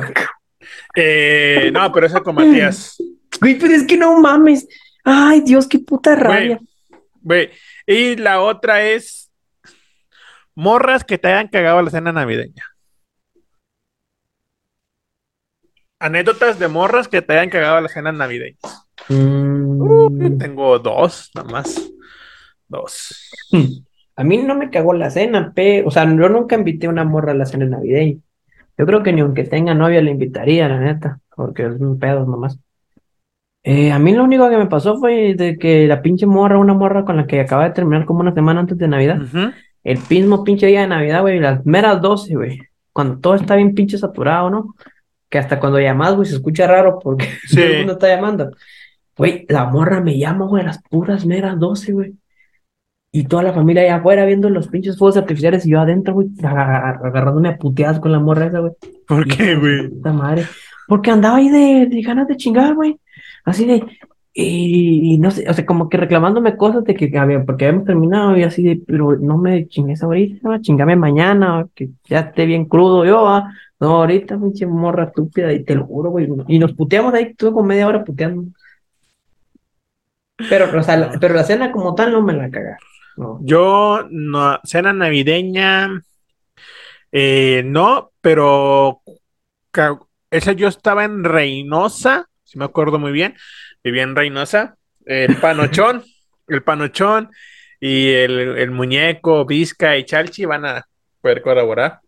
Eh, no, pero eso con Matías. Güey, pero es que no mames. Ay, Dios, qué puta rabia. Güey, y la otra es morras que te hayan cagado la cena navideña. Anécdotas de morras que te hayan cagado la cena navideña. Mm, Uh, tengo dos, nada más. Dos. a mí no me cagó la cena, pe. O sea, yo nunca invité a una morra a la cena navideña. Yo creo que ni aunque tenga novia le invitaría, la neta, porque es un pedo nomás. Eh, a mí lo único que me pasó fue de que la pinche morra, una morra con la que acaba de terminar como una semana antes de Navidad, el mismo pinche día de Navidad, güey, las meras 12, güey, cuando todo está bien pinche saturado, ¿no? Que hasta cuando llamas, güey, se escucha raro porque [laughs] Sí. todo el mundo está llamando. Güey, la morra me llama, güey, a las puras meras 12, güey. Y toda la familia allá afuera viendo los pinches fuegos artificiales y yo adentro, güey, agar- agarrándome a puteadas con la morra esa, güey. ¿Por qué, güey? Puta madre. Porque andaba ahí de, de ganas de chingar, güey. Así de, y, y no sé, o sea, como que reclamándome cosas de que había, porque habíamos terminado y así de, pero no me chingues ahorita, chingame mañana, que ya esté bien crudo yo, ah. No, ahorita, pinche morra estúpida, y te lo juro, güey. Y nos puteamos ahí, estuve como media hora puteando. Pero, o sea, la, pero la cena como tal no me la caga. No. Yo, no, cena navideña, eh, no, pero esa yo estaba en Reynosa, si me acuerdo muy bien, vivía en Reynosa, el panochón, [laughs] el panochón y el, el muñeco, Vizca y Chalchi van a poder colaborar.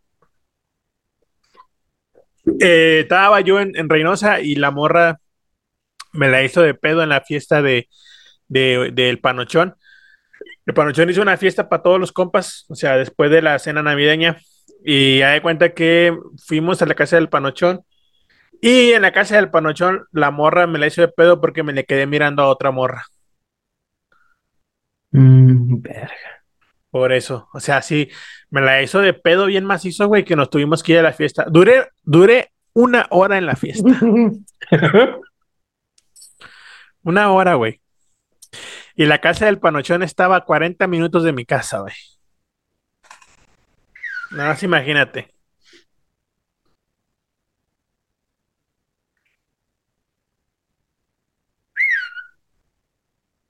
Eh, estaba yo en, en Reynosa y la morra me la hizo de pedo en la fiesta de, de- del panochón. El Panochón hizo una fiesta para todos los compas, o sea, después de la cena navideña. Y ya de cuenta que fuimos a la casa del Panochón. Y en la casa del Panochón, la morra me la hizo de pedo porque me le quedé mirando a otra morra. Mm, verga. Por eso, o sea, sí, me la hizo de pedo bien macizo, güey, que nos tuvimos que ir a la fiesta. Duré, duré una hora en la fiesta. [laughs] Una hora, güey. Y la casa del Panochón estaba a 40 minutos de mi casa, güey. Nada más imagínate.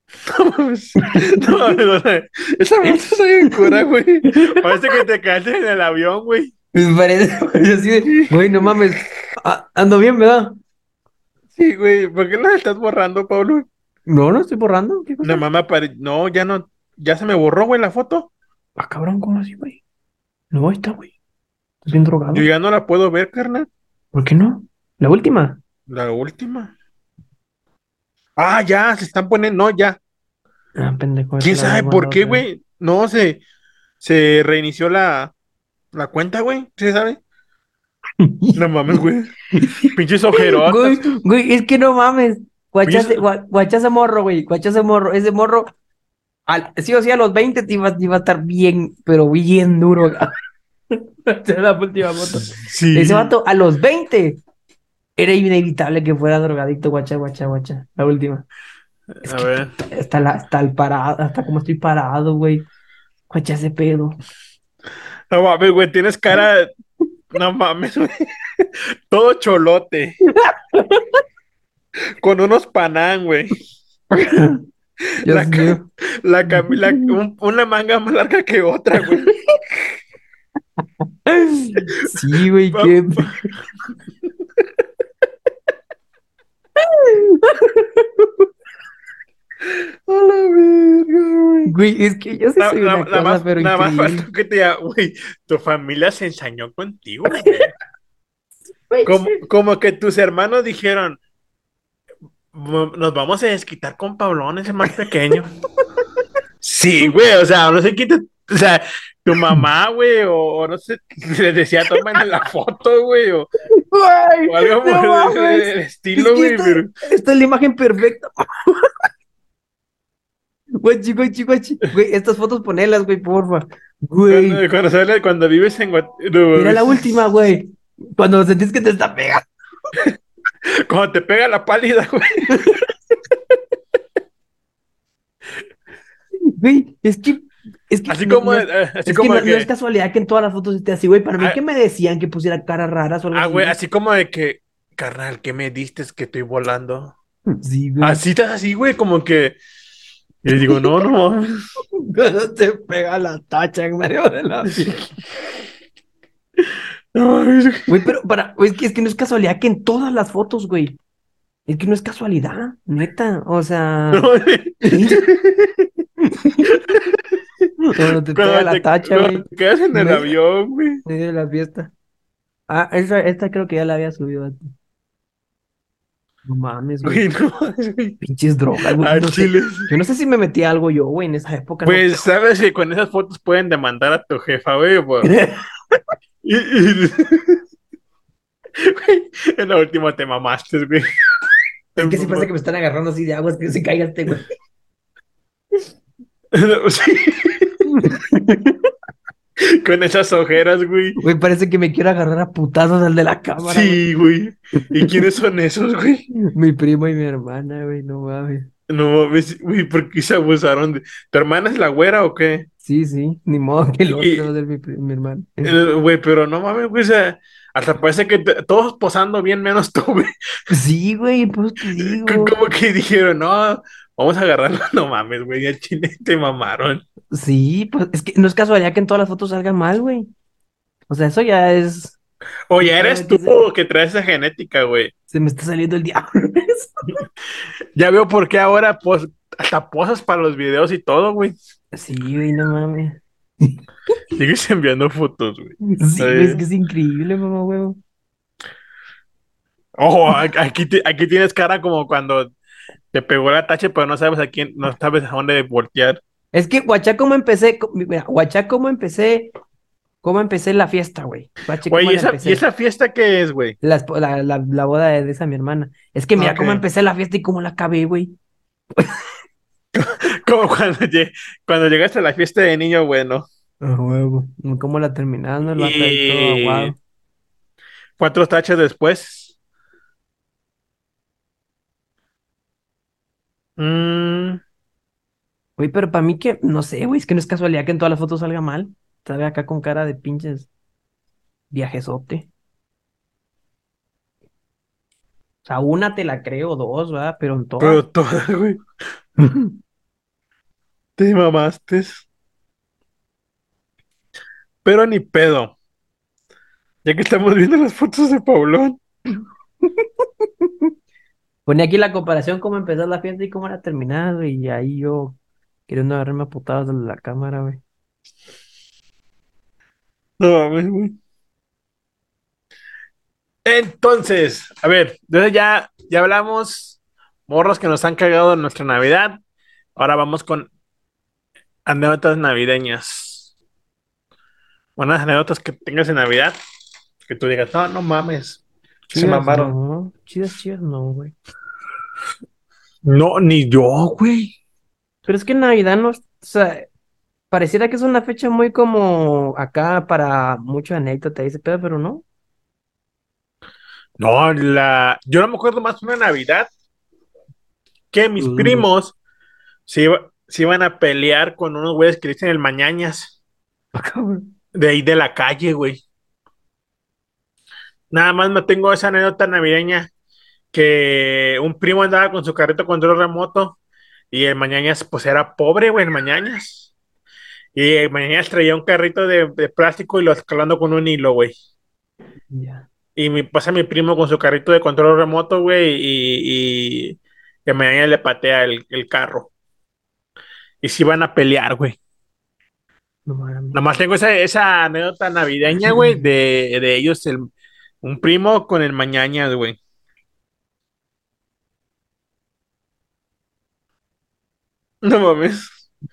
[laughs] No mames. [laughs] No mames. Esa moto está bien cura, güey. Parece que te caíste en el avión, güey. Me parece, [laughs] parece así de, güey, no mames, Ah, ando bien, ¿verdad? Sí, güey. ¿Por qué la estás borrando, Pablo? No, no estoy borrando. ¿Qué cosa? No, mamá, pare- no, ya no. Ya se me borró, güey, la foto. Ah, cabrón, ¿cómo así, güey? No, ahí está, güey. ¿Estás bien drogado? Yo ya no la puedo ver, carnal. ¿Por qué no? La última. La última. Ah, ya, se están poniendo. No, ya. Ah, pendejo. ¿Quién sabe por qué, güey? No, se, se reinició la, la cuenta, güey. ¿Sí sabe? [laughs] No mames, güey. [laughs] Pinches ojerotas. Güey, güey, es que no mames. Guachase, Oye, gua- guachase morro, güey. Guachase morro. Ese morro, al, sí o sí, a los 20 te iba, te iba a estar bien, pero bien duro. [laughs] Esa es la última foto. Sí. Ese vato, a los 20, era inevitable que fuera drogadicto, guacha, guacha, guacha. La última. Es A que ver. hasta, la, hasta el parado, hasta como estoy parado, güey. Guacha ese pedo. No mames, güey. Tienes cara. No mames, güey. [laughs] Todo cholote. [laughs] Con unos panán, güey. [laughs] La ca-. La, cami- la- un- una manga más larga que otra, güey. [laughs] Sí, güey, qué. [laughs] A la verga, güey. Güey, es que yo Na- soy una cosa, más, pero nada más faltó que te diga, güey, tu familia se ensañó contigo, güey. Como, como que tus hermanos dijeron, "Mo- nos vamos a desquitar con Pablón, ese más pequeño. Sí, güey, o sea, no sé quién te- o sea, tu mamá, güey, o, o no sé, les decía, tomen la foto, güey, o, Güey, o algo no por mames. el, el Es estilo, que güey, esta, pero... esta es la imagen perfecta. Guachi, guachi, guachi. Güey, estas fotos ponelas, güey, porfa. Güey, Cuando, cuando, sale- cuando vives en Guatemala, mira la última, güey. Cuando sentís que te está pegando. Cuando te pega la pálida, güey. Güey, es que. Es que Así como, no- eh, así es que como no, de no que, es casualidad que en todas las fotos esté así, güey. Para mí Ah. que me decían que pusiera caras raras o algo ah, así. güey, así como de que, carnal, ¿qué me diste? Es que estoy volando. Sí, güey. Así estás así, güey, como que. Y le digo, no, no [laughs] te pega la tacha en medio de la [laughs] güey. Pero para, es que, es que no es casualidad que en todas las fotos, güey. Es que no es casualidad, neta. O sea, No, cuando te pega la tacha, güey, quedas en el avión, güey. en medio de la fiesta. Ah, esa, esta creo que ya la había subido a ti. No mames, güey. No. Pinches drogas, güey. No sé-. Yo no sé si me metí algo yo, güey, en esa época. no Pues, sabes que con esas fotos pueden demandar a tu jefa, güey. [laughs] por- Y, y- [laughs] Güey, en la última te mamaste, güey. Es que sí parece que me están agarrando así de aguas que se caiga este, güey. Sí. [laughs] Con esas ojeras, güey. Güey, parece que me quiero agarrar a putazos al de la cámara. güey. Sí, güey. ¿Y quiénes son esos, güey? Mi primo y mi hermana, güey, no mames. No mames, güey, ¿por qué se abusaron de. ¿Tu hermana es la güera o qué? Sí, sí, ni modo que el otro ser mi, hermano. [laughs] Güey, pero no mames, güey. O sea, hasta parece que todos posando bien menos tú, güey. Sí, güey, pues te [laughs] digo. Como que dijeron, no, vamos a agarrarlo. [laughs] No mames, güey, al chile te mamaron. Sí, pues es que no es casualidad que en todas las fotos salgan mal, güey. O sea, eso ya es. O ya eres tú que traes esa genética, güey. Se me está saliendo el diablo. Ya veo por qué ahora pues, hasta posas para los videos y todo, güey. Sí, güey, no mames. [laughs] Sigues enviando fotos, güey. Sí, güey, es que es increíble, mamá, huevo. Ojo, a- aquí, ti- aquí tienes cara como cuando te pegó la tache, pero no sabes a quién, no sabes a dónde voltear. Es que, guachá, cómo empecé. Mira, guachá, cómo empecé. ¿Cómo empecé la fiesta, güey? Güey, ¿y esa. ¿y esa fiesta qué es, güey? La, la, la, la boda de, de esa mi hermana. Es que mira cómo empecé la fiesta y cómo la acabé, güey. [laughs] [laughs] Como cuando, cuando llegaste a la fiesta de niño, bueno. A huevo. Cómo la terminando, el todo cuatro tachas después. Mm, Güey, pero para mí que, no sé, güey, es que no es casualidad que en todas las fotos salga mal. Salga acá con cara de pinches viajesote. O sea, una te la creo, dos, ¿verdad? Pero en todas. pero toda, güey. [laughs] Te mamaste. Pero ni pedo. Ya que estamos viendo las fotos de Paulón. Ponía aquí la comparación cómo empezó la fiesta y cómo la terminada, güey. Y ahí yo queriendo agarrarme a putadas de la cámara, güey. No mames, güey. Entonces, a ver, entonces ya, ya hablamos morros que nos han cagado en nuestra Navidad. Ahora vamos con anécdotas navideñas. Buenas anécdotas que tengas en Navidad. Que tú digas, no, no mames. Se Chidas, mamaron. no. Chidas, chidas, no, güey. No, ni yo, güey. Pero es que Navidad no, o sea, pareciera que es una fecha muy como acá para mucha anécdota y ese pedo, pero no. No, la... yo no me acuerdo más una Navidad que mis Mm. primos se, iba- se iban a pelear con unos güeyes que dicen el mañañas. De ahí de la calle, güey. Nada más me tengo esa anécdota navideña que un primo andaba con su carrito control remoto y el Mañañas pues era pobre, güey, el Mañañas. Y el Mañañas traía un carrito de, de plástico y lo escalando con un hilo, güey. Y mi, pasa mi primo con su carrito de control remoto, güey, y, y el Mañañas le patea el, el carro. Y se iban a pelear, güey. No. Nomás tengo esa, esa anécdota navideña, güey, [laughs] de, de ellos, el, un primo con el Mañañas, güey. No mames.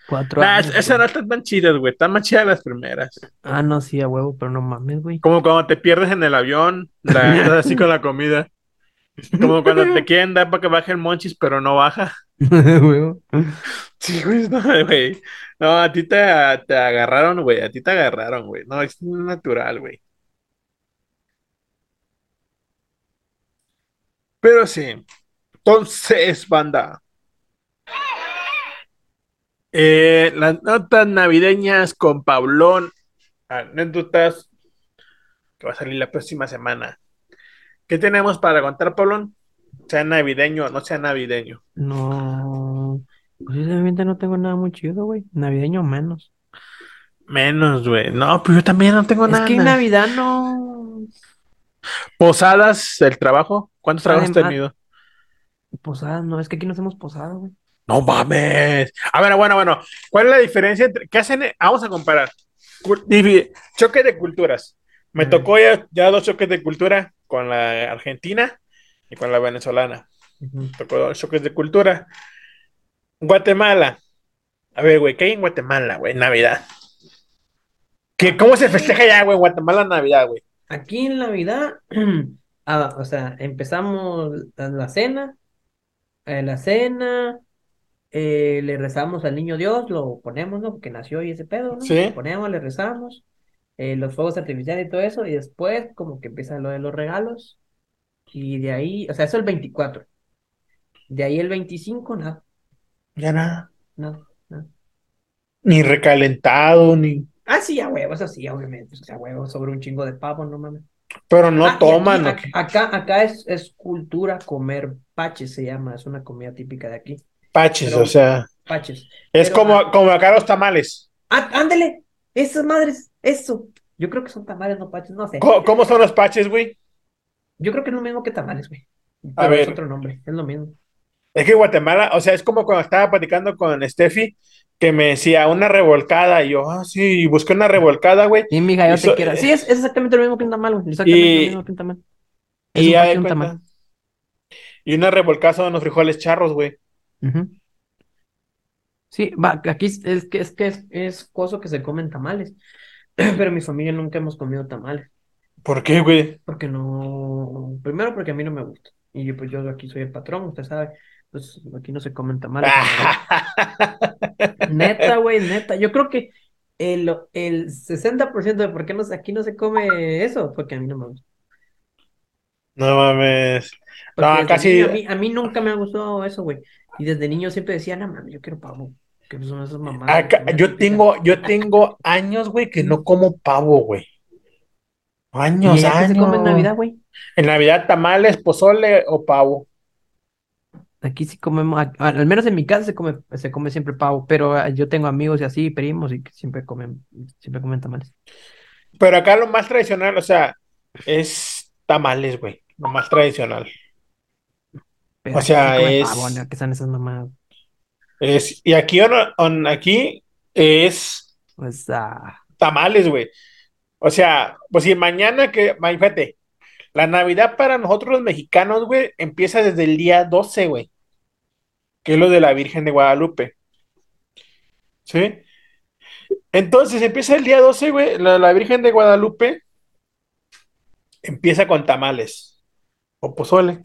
Cuatro Nah, años, esas no están tan chidas, güey. Están más chidas las primeras. Ah, no, sí, a huevo, pero no mames, güey. Como cuando te pierdes en el avión, la, [laughs] así con la comida. Como cuando te quieren dar para que baje el monchis, pero no baja. [laughs] Sí, güey. No, a ti te, te agarraron, güey. A ti te agarraron, güey. No, es natural, güey. Pero sí. Entonces, banda. Eh, las notas navideñas con Pablón. Anécdotas que va a salir la próxima semana. ¿Qué tenemos para contar, Pablón? Sea navideño o no sea navideño. No. Posiblemente no tengo nada muy chido, güey. Navideño menos. Menos, güey. No, pues yo también no tengo Es nada. que en Navidad no. Posadas, el trabajo. ¿Cuántos trabajos has tenido? Posadas, no, es que aquí no hacemos posadas, güey. No mames. A ver, bueno, bueno. ¿Cuál es la diferencia entre qué hacen? Vamos a comparar. Choque de culturas. Me tocó ya, ya dos choques de cultura con la argentina y con la venezolana. Tocó choques de cultura. Guatemala. A ver, güey, ¿qué hay en Guatemala, güey? Navidad. ¿Qué, ¿Cómo se festeja ya, güey, en Guatemala Navidad, güey? Aquí en Navidad, [clears throat] ah, o sea, empezamos la, la cena, eh, la cena, eh, le rezamos al niño Dios, lo ponemos, ¿no? Porque nació y ese pedo, ¿no? Sí. Lo ponemos, le rezamos, eh, los fuegos artificiales y todo eso, y después como que empieza lo de los regalos, y de ahí, o sea, eso el 24. De ahí el 25, nada, Ya nada. nada, nada. Ni recalentado, ni. Ah, sí, a huevos, así, obviamente, o sea, a huevos sobre un chingo de pavo, no mames. Pero no Ah, toman, aquí- acá, acá es, es cultura comer paches, se llama, es una comida típica de aquí. Paches, pero- o sea. Paches. Es Pero, como, ah, como acá los tamales. ah, ándale, esas madres, eso. Yo creo que son tamales, no paches, no sé. ¿Cómo, cómo son los paches, güey? Yo creo que es lo mismo que tamales, güey. A Pero es ver. otro nombre, es lo mismo. Es que Guatemala, o sea, es como cuando estaba platicando con Steffi, que me decía una revolcada, y yo, ah, sí, y busqué una revolcada, güey. Sí, mija, yo Eso- te quiero. Sí, es, es exactamente lo mismo que un tamal, güey. Exactamente Y- lo mismo que un tamal. Es Y un y un tamal. Y una revolcada son los frijoles charros, güey. Ujú. Sí, va, aquí es, es que es que es, es cosa que se comen tamales. [clears throat] Pero mi familia nunca hemos comido tamales. ¿Por qué, güey? Porque no, primero porque a mí no me gusta. Y yo, pues yo aquí soy el patrón, usted sabe. Pues aquí no se comen tamales. [laughs] Neta, güey, neta. Yo creo que el, el 60% de por qué no, aquí no se come eso, porque a mí no me gusta. No mames. Porque No, casi- niño a mí, a mí nunca me ha gustado eso, güey. Y desde niño siempre decía, no mames, yo quiero pavo. Que son esas mamadas. Acá- yo típica". tengo, yo tengo años, güey, que no como pavo, güey. ¿Y Años, allá qué se come en años. Navidad, güey? En Navidad, tamales, pozole o pavo. Aquí sí comemos, al menos en mi casa se come, se come siempre pavo, pero ah, yo tengo amigos y así, primos, y que siempre comen, siempre comen tamales. Pero acá lo más tradicional, o sea, es tamales, güey. Lo más tradicional. Pero O sea, es- pavo, ¿no? Que son esas mamadas. Es, y aquí, on- on- aquí es Pues, ah, tamales, güey. O sea, pues si mañana que, fíjate, la Navidad para nosotros los mexicanos, güey, empieza desde el día 12, güey, que es lo de la Virgen de Guadalupe. ¿Sí? Entonces empieza el día 12, güey, la, la Virgen de Guadalupe empieza con tamales o pozole.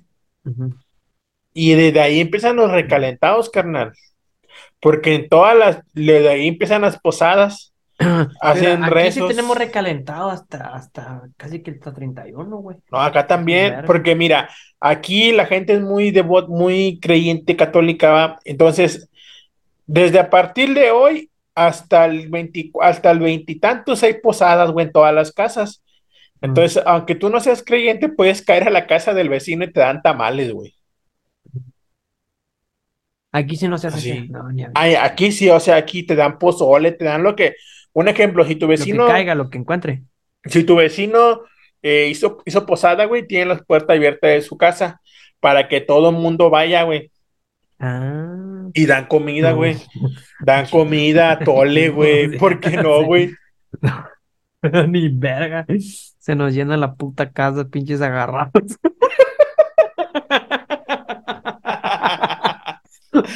Y desde ahí empiezan los recalentados, carnal. Porque en todas las, de ahí empiezan las posadas. [clears throat] Hacen aquí sí tenemos recalentado hasta, hasta casi que hasta 31, güey. No, acá también, porque mira, aquí la gente es muy devot, muy creyente católica, ¿va? Entonces, desde a partir de hoy hasta el 20, hasta el veintitantos hay posadas, güey, en todas las casas. Entonces, aunque tú no seas creyente, puedes caer a la casa del vecino y te dan tamales, güey. Aquí sí no se hace Así. No, ni aquí sí, o sea, aquí te dan pozole, te dan lo que, un ejemplo, si tu lo que vecino, caiga, lo que encuentre. si tu vecino eh, hizo, hizo posada, güey, tiene las puertas abiertas de su casa para que todo el mundo vaya, güey. Ah. Y dan comida, No. güey. Dan comida, [laughs] tole, güey. No, ¿Por qué no, güey? [laughs] Ni verga. Se nos llena la puta casa, pinches agarrados. [laughs]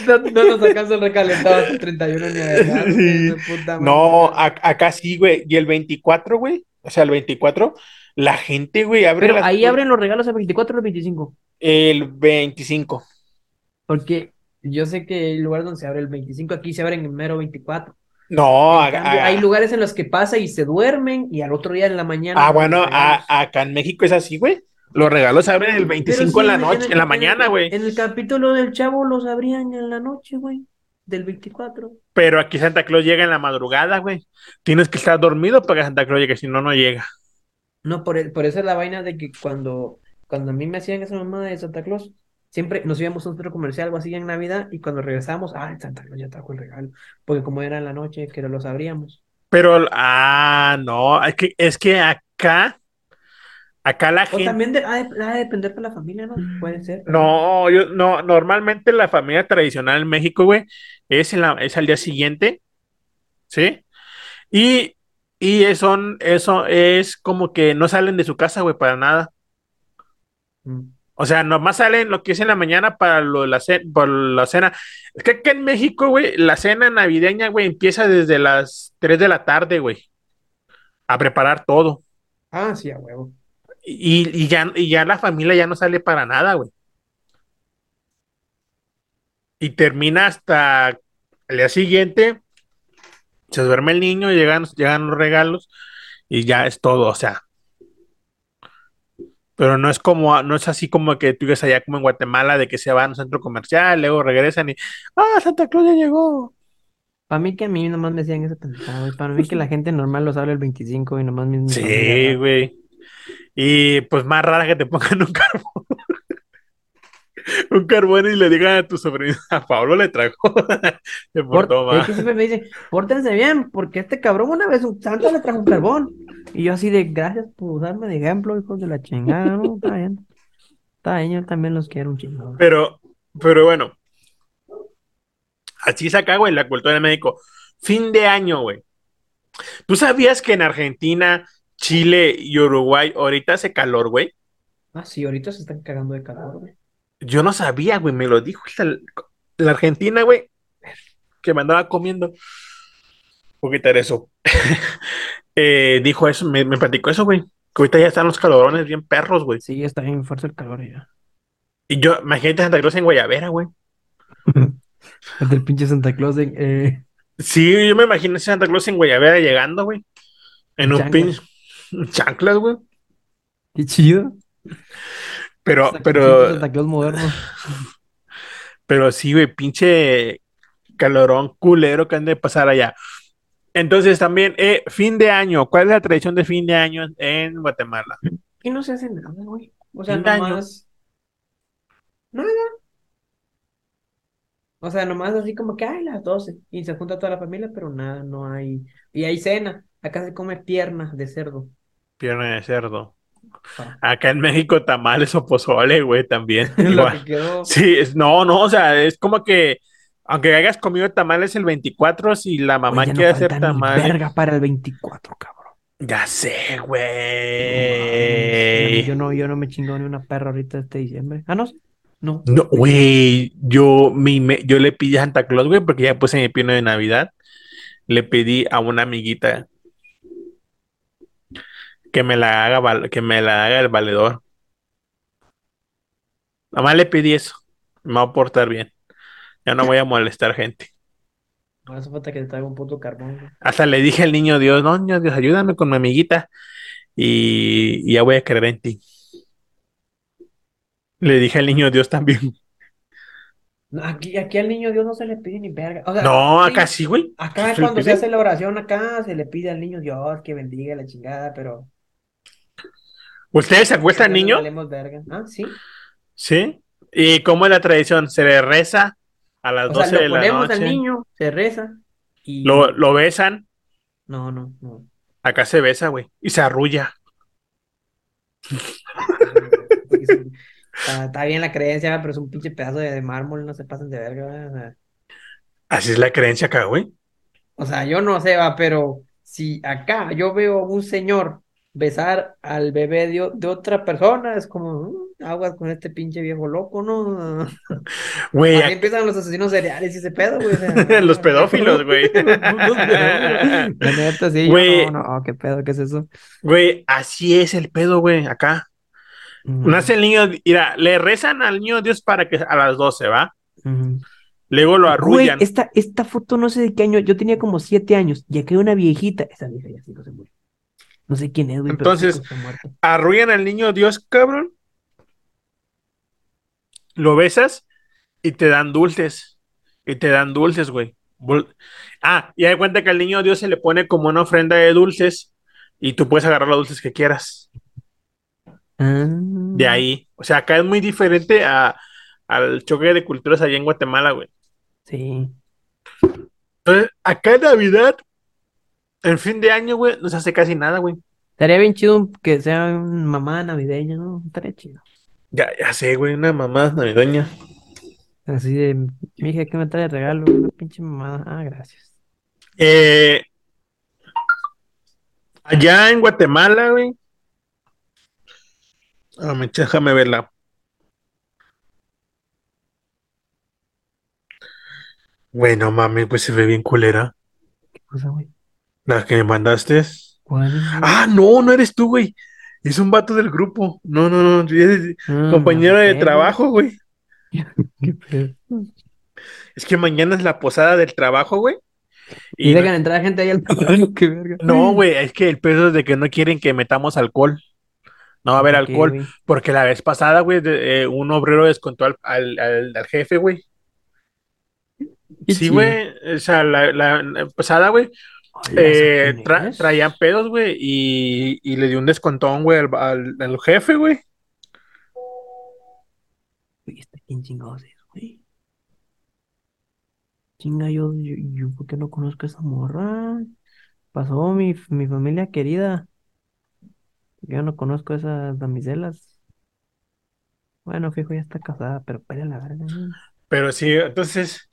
No, no nos alcanza el recalentado hasta 31 ni a Sí. hijo de puta madre. No, acá sí, güey. Y el 24, güey. O sea, el 24, la gente, güey, abre Pero las ahí abren los regalos el 24 o el 25. el 25. Porque yo sé que hay lugares donde se abre el 25, aquí se abren el mero 24. No, En a- cambio, a- hay lugares en los que pasa y se duermen y al otro día en la mañana. ah, bueno, a- acá en México es así, güey. Los regalos se abren el Pero 25 sí, en la noche, el- en la mañana, güey. En el capítulo del Chavo los abrían en la noche, güey. Del 24. Pero aquí Santa Claus llega en la madrugada, güey. Tienes que estar dormido para que Santa Claus llegue, si no, no llega. No, por, el- por eso es la vaina de que cuando, cuando a mí me hacían esa mamada de Santa Claus, Siempre nos íbamos a un centro comercial, algo así en Navidad, y cuando regresamos, ah, Santa Claus ya trajo el regalo. Porque como era en la noche, que no lo sabríamos. Pero, ah, no, es que, es que acá, acá la O gente. también de- ha de, ha de depender de la familia, ¿no? Puede ser. No, yo, no, normalmente la familia tradicional en México, güey, es, en la, es al día siguiente, ¿sí? Y, y eso, eso es como que no salen de su casa, güey, para nada. Mm. O sea, nomás salen lo que es en la mañana para lo de la, ce- por la cena. Es que acá en México, güey, la cena navideña, güey, empieza desde las 3 de la tarde, güey, a preparar todo. Ah, sí, a huevo. Y, y ya, y ya la familia ya no sale para nada, güey. Y termina hasta el día siguiente, se duerme el niño, llegan, llegan los regalos y ya es todo, o sea. Pero no es como, no es así como que tú ves allá como en Guatemala de que se van a un centro comercial, luego regresan y, ah, Santa Claus ya llegó. Para mí que a mí nomás me decían ese pendejado, güey. Para mí que la gente normal lo sabe el 25 y nomás familia, Sí, güey. Y pues más rara que te pongan un carbón. [laughs] un carbón y le digan a tu sobrino, a Pablo le trajo. [laughs] Se Por- portó es que siempre me dicen, pórtense bien, porque este cabrón una vez un santo le trajo un carbón. Y yo así de, gracias por usarme de ejemplo, hijos de la chingada, ¿no? Está bien. Está bien, yo también los quiero un chingo. Pero, pero bueno. Así es acá, güey, la cultura de México. Fin de año, güey. ¿Tú sabías que en Argentina, Chile y Uruguay ahorita hace calor, güey? Ah, sí, ahorita se están cagando de calor, güey. Yo no sabía, güey, me lo dijo la, la Argentina, güey, que me andaba comiendo. Poquita de eso. [laughs] Eh, dijo eso, me, me platicó eso, güey. Que ahorita ya están los calorones bien perros, güey. Sí, está bien fuerte el calor ya. Y yo, imagínate Santa Cruz en Guayabera, güey. [laughs] Es del pinche Santa Claus de, eh, Sí, yo me imagino ese Santa Claus en Guayabera llegando, güey. En un Chanclas. [laughs] Chanclas, güey. Qué chido. Pero, pero, Santa Claus moderno. [laughs] pero sí, güey, pinche calorón culero que han de pasar allá. Entonces también, eh, fin de año. ¿Cuál es la tradición de fin de año en Guatemala? Y no se hace nada, güey. O sea, nomás. Nada. O sea, nomás así como que hay las 12 y se junta toda la familia, pero nada, no hay. Y hay cena. Acá se come piernas de cerdo. Pierna de cerdo. Pa. Acá en México tamales o pozole, güey, también. [laughs] Igual. que. Sí, es, no, no, o sea, es como que, aunque hayas comido tamales el 24, si la mamá no quiere hacer tamales. verga para el 24, cabrón. Ya sé, güey. Yo no, yo no me chingo ni una perra ahorita este diciembre. Ah, no. No. No, güey, yo, mi, me- yo le pedí a Santa Claus, güey, porque ya puse mi pino de Navidad. Le pedí a una amiguita que me la haga, que me la haga el valedor. Nomás le pedí eso. Me va a portar bien. Ya no voy a molestar gente. No hace falta que te traiga un puto carbón. Hasta le dije al niño Dios, no, niño Dios, ayúdame con mi amiguita. Y, y ya voy a creer en ti. Le dije al niño Dios también. Aquí, aquí al niño Dios no se le pide ni verga. O sea, No, acá sí, güey. Acá Se cuando se hace la oración, acá se le pide al niño Dios que bendiga la chingada, pero. ¿Ustedes se acuestan, niño? verga. Ah, sí. Sí. ¿Y cómo es la tradición? Se le reza a las O 12 sea, de la ponemos al niño, se reza y. Lo, lo besan. No, no, no. Acá se besa, güey. Y se arrulla. Un- Está, está bien la creencia, pero es un pinche pedazo de, de mármol, no se pasen de verga. O sea, Así es la creencia acá, güey. o sea, yo no sé, va, pero si acá yo veo a un señor besar al bebé de, de otra persona, es como, "Mm, aguas con este pinche viejo loco, ¿no? [laughs] Güey, Ahí empiezan los asesinos seriales y ese pedo, güey. o sea, [laughs] Los pedófilos, güey. [laughs] La neta, sí, Güey. no, no, qué pedo, ¿qué es eso? güey, así es el pedo, güey, acá. Nace el niño, mira, le rezan al niño Dios para que a las 12, ¿va? Luego lo Güey, arrullan. esta, esta foto no sé de qué año, yo tenía como siete años, y acá hay una viejita, esa vieja ya sí no se murió. No sé quién es, güey, pero Entonces-. Arrullan al niño Dios, cabrón. Lo besas y te dan dulces. Y te dan dulces, güey. Ah, y hay cuenta que al niño Dios se le pone como una ofrenda de dulces y tú puedes agarrar los dulces que quieras. Ah. De ahí. O sea, acá es muy diferente a, al choque de culturas allá en Guatemala, güey. Sí. Entonces, acá en Navidad, en fin de año, güey, no se hace casi nada, güey. Estaría bien chido que sea una mamá navideña, ¿no? Estaría chido. Ya, ya sé, güey, una mamá navideña. Así de, mija, ¿qué me trae de regalo? Una pinche mamada. Ah, gracias. Eh, allá en Guatemala, güey. Ah, me- déjame verla. Güey, no mames, pues se ve bien culera. ¿Qué cosa, güey? La que me mandaste. ¿Cuál? Ah, no, no eres tú, güey. Es un vato del grupo. No, no, no. Es Ah, compañero no de trabajo, güey. [laughs] ¿Qué pedo? Es que mañana es la posada del trabajo, güey. Y Y no- dejan entrar gente ahí al [laughs] trabajo, qué verga. no, güey, es que el peso es de que no quieren que metamos alcohol. No va a haber ¿Por qué, alcohol. Porque la vez pasada, güey, eh, un obrero descontó al, al, al- al jefe, güey. Sí, güey. O sea, la, la- la pasada, güey, eh, ¿quién tra- es? traían pedos, güey, y, y le dio un descontón, güey, al, al- al jefe, güey. Güey, está quién chingados es, güey. Chinga, yo, yo, yo, ¿por qué no conozco a esa morra? Pasó mi, mi familia querida. Yo no conozco a esas damiselas. Bueno, fijo, ya está casada, pero pele la verga. Pero sí, entonces.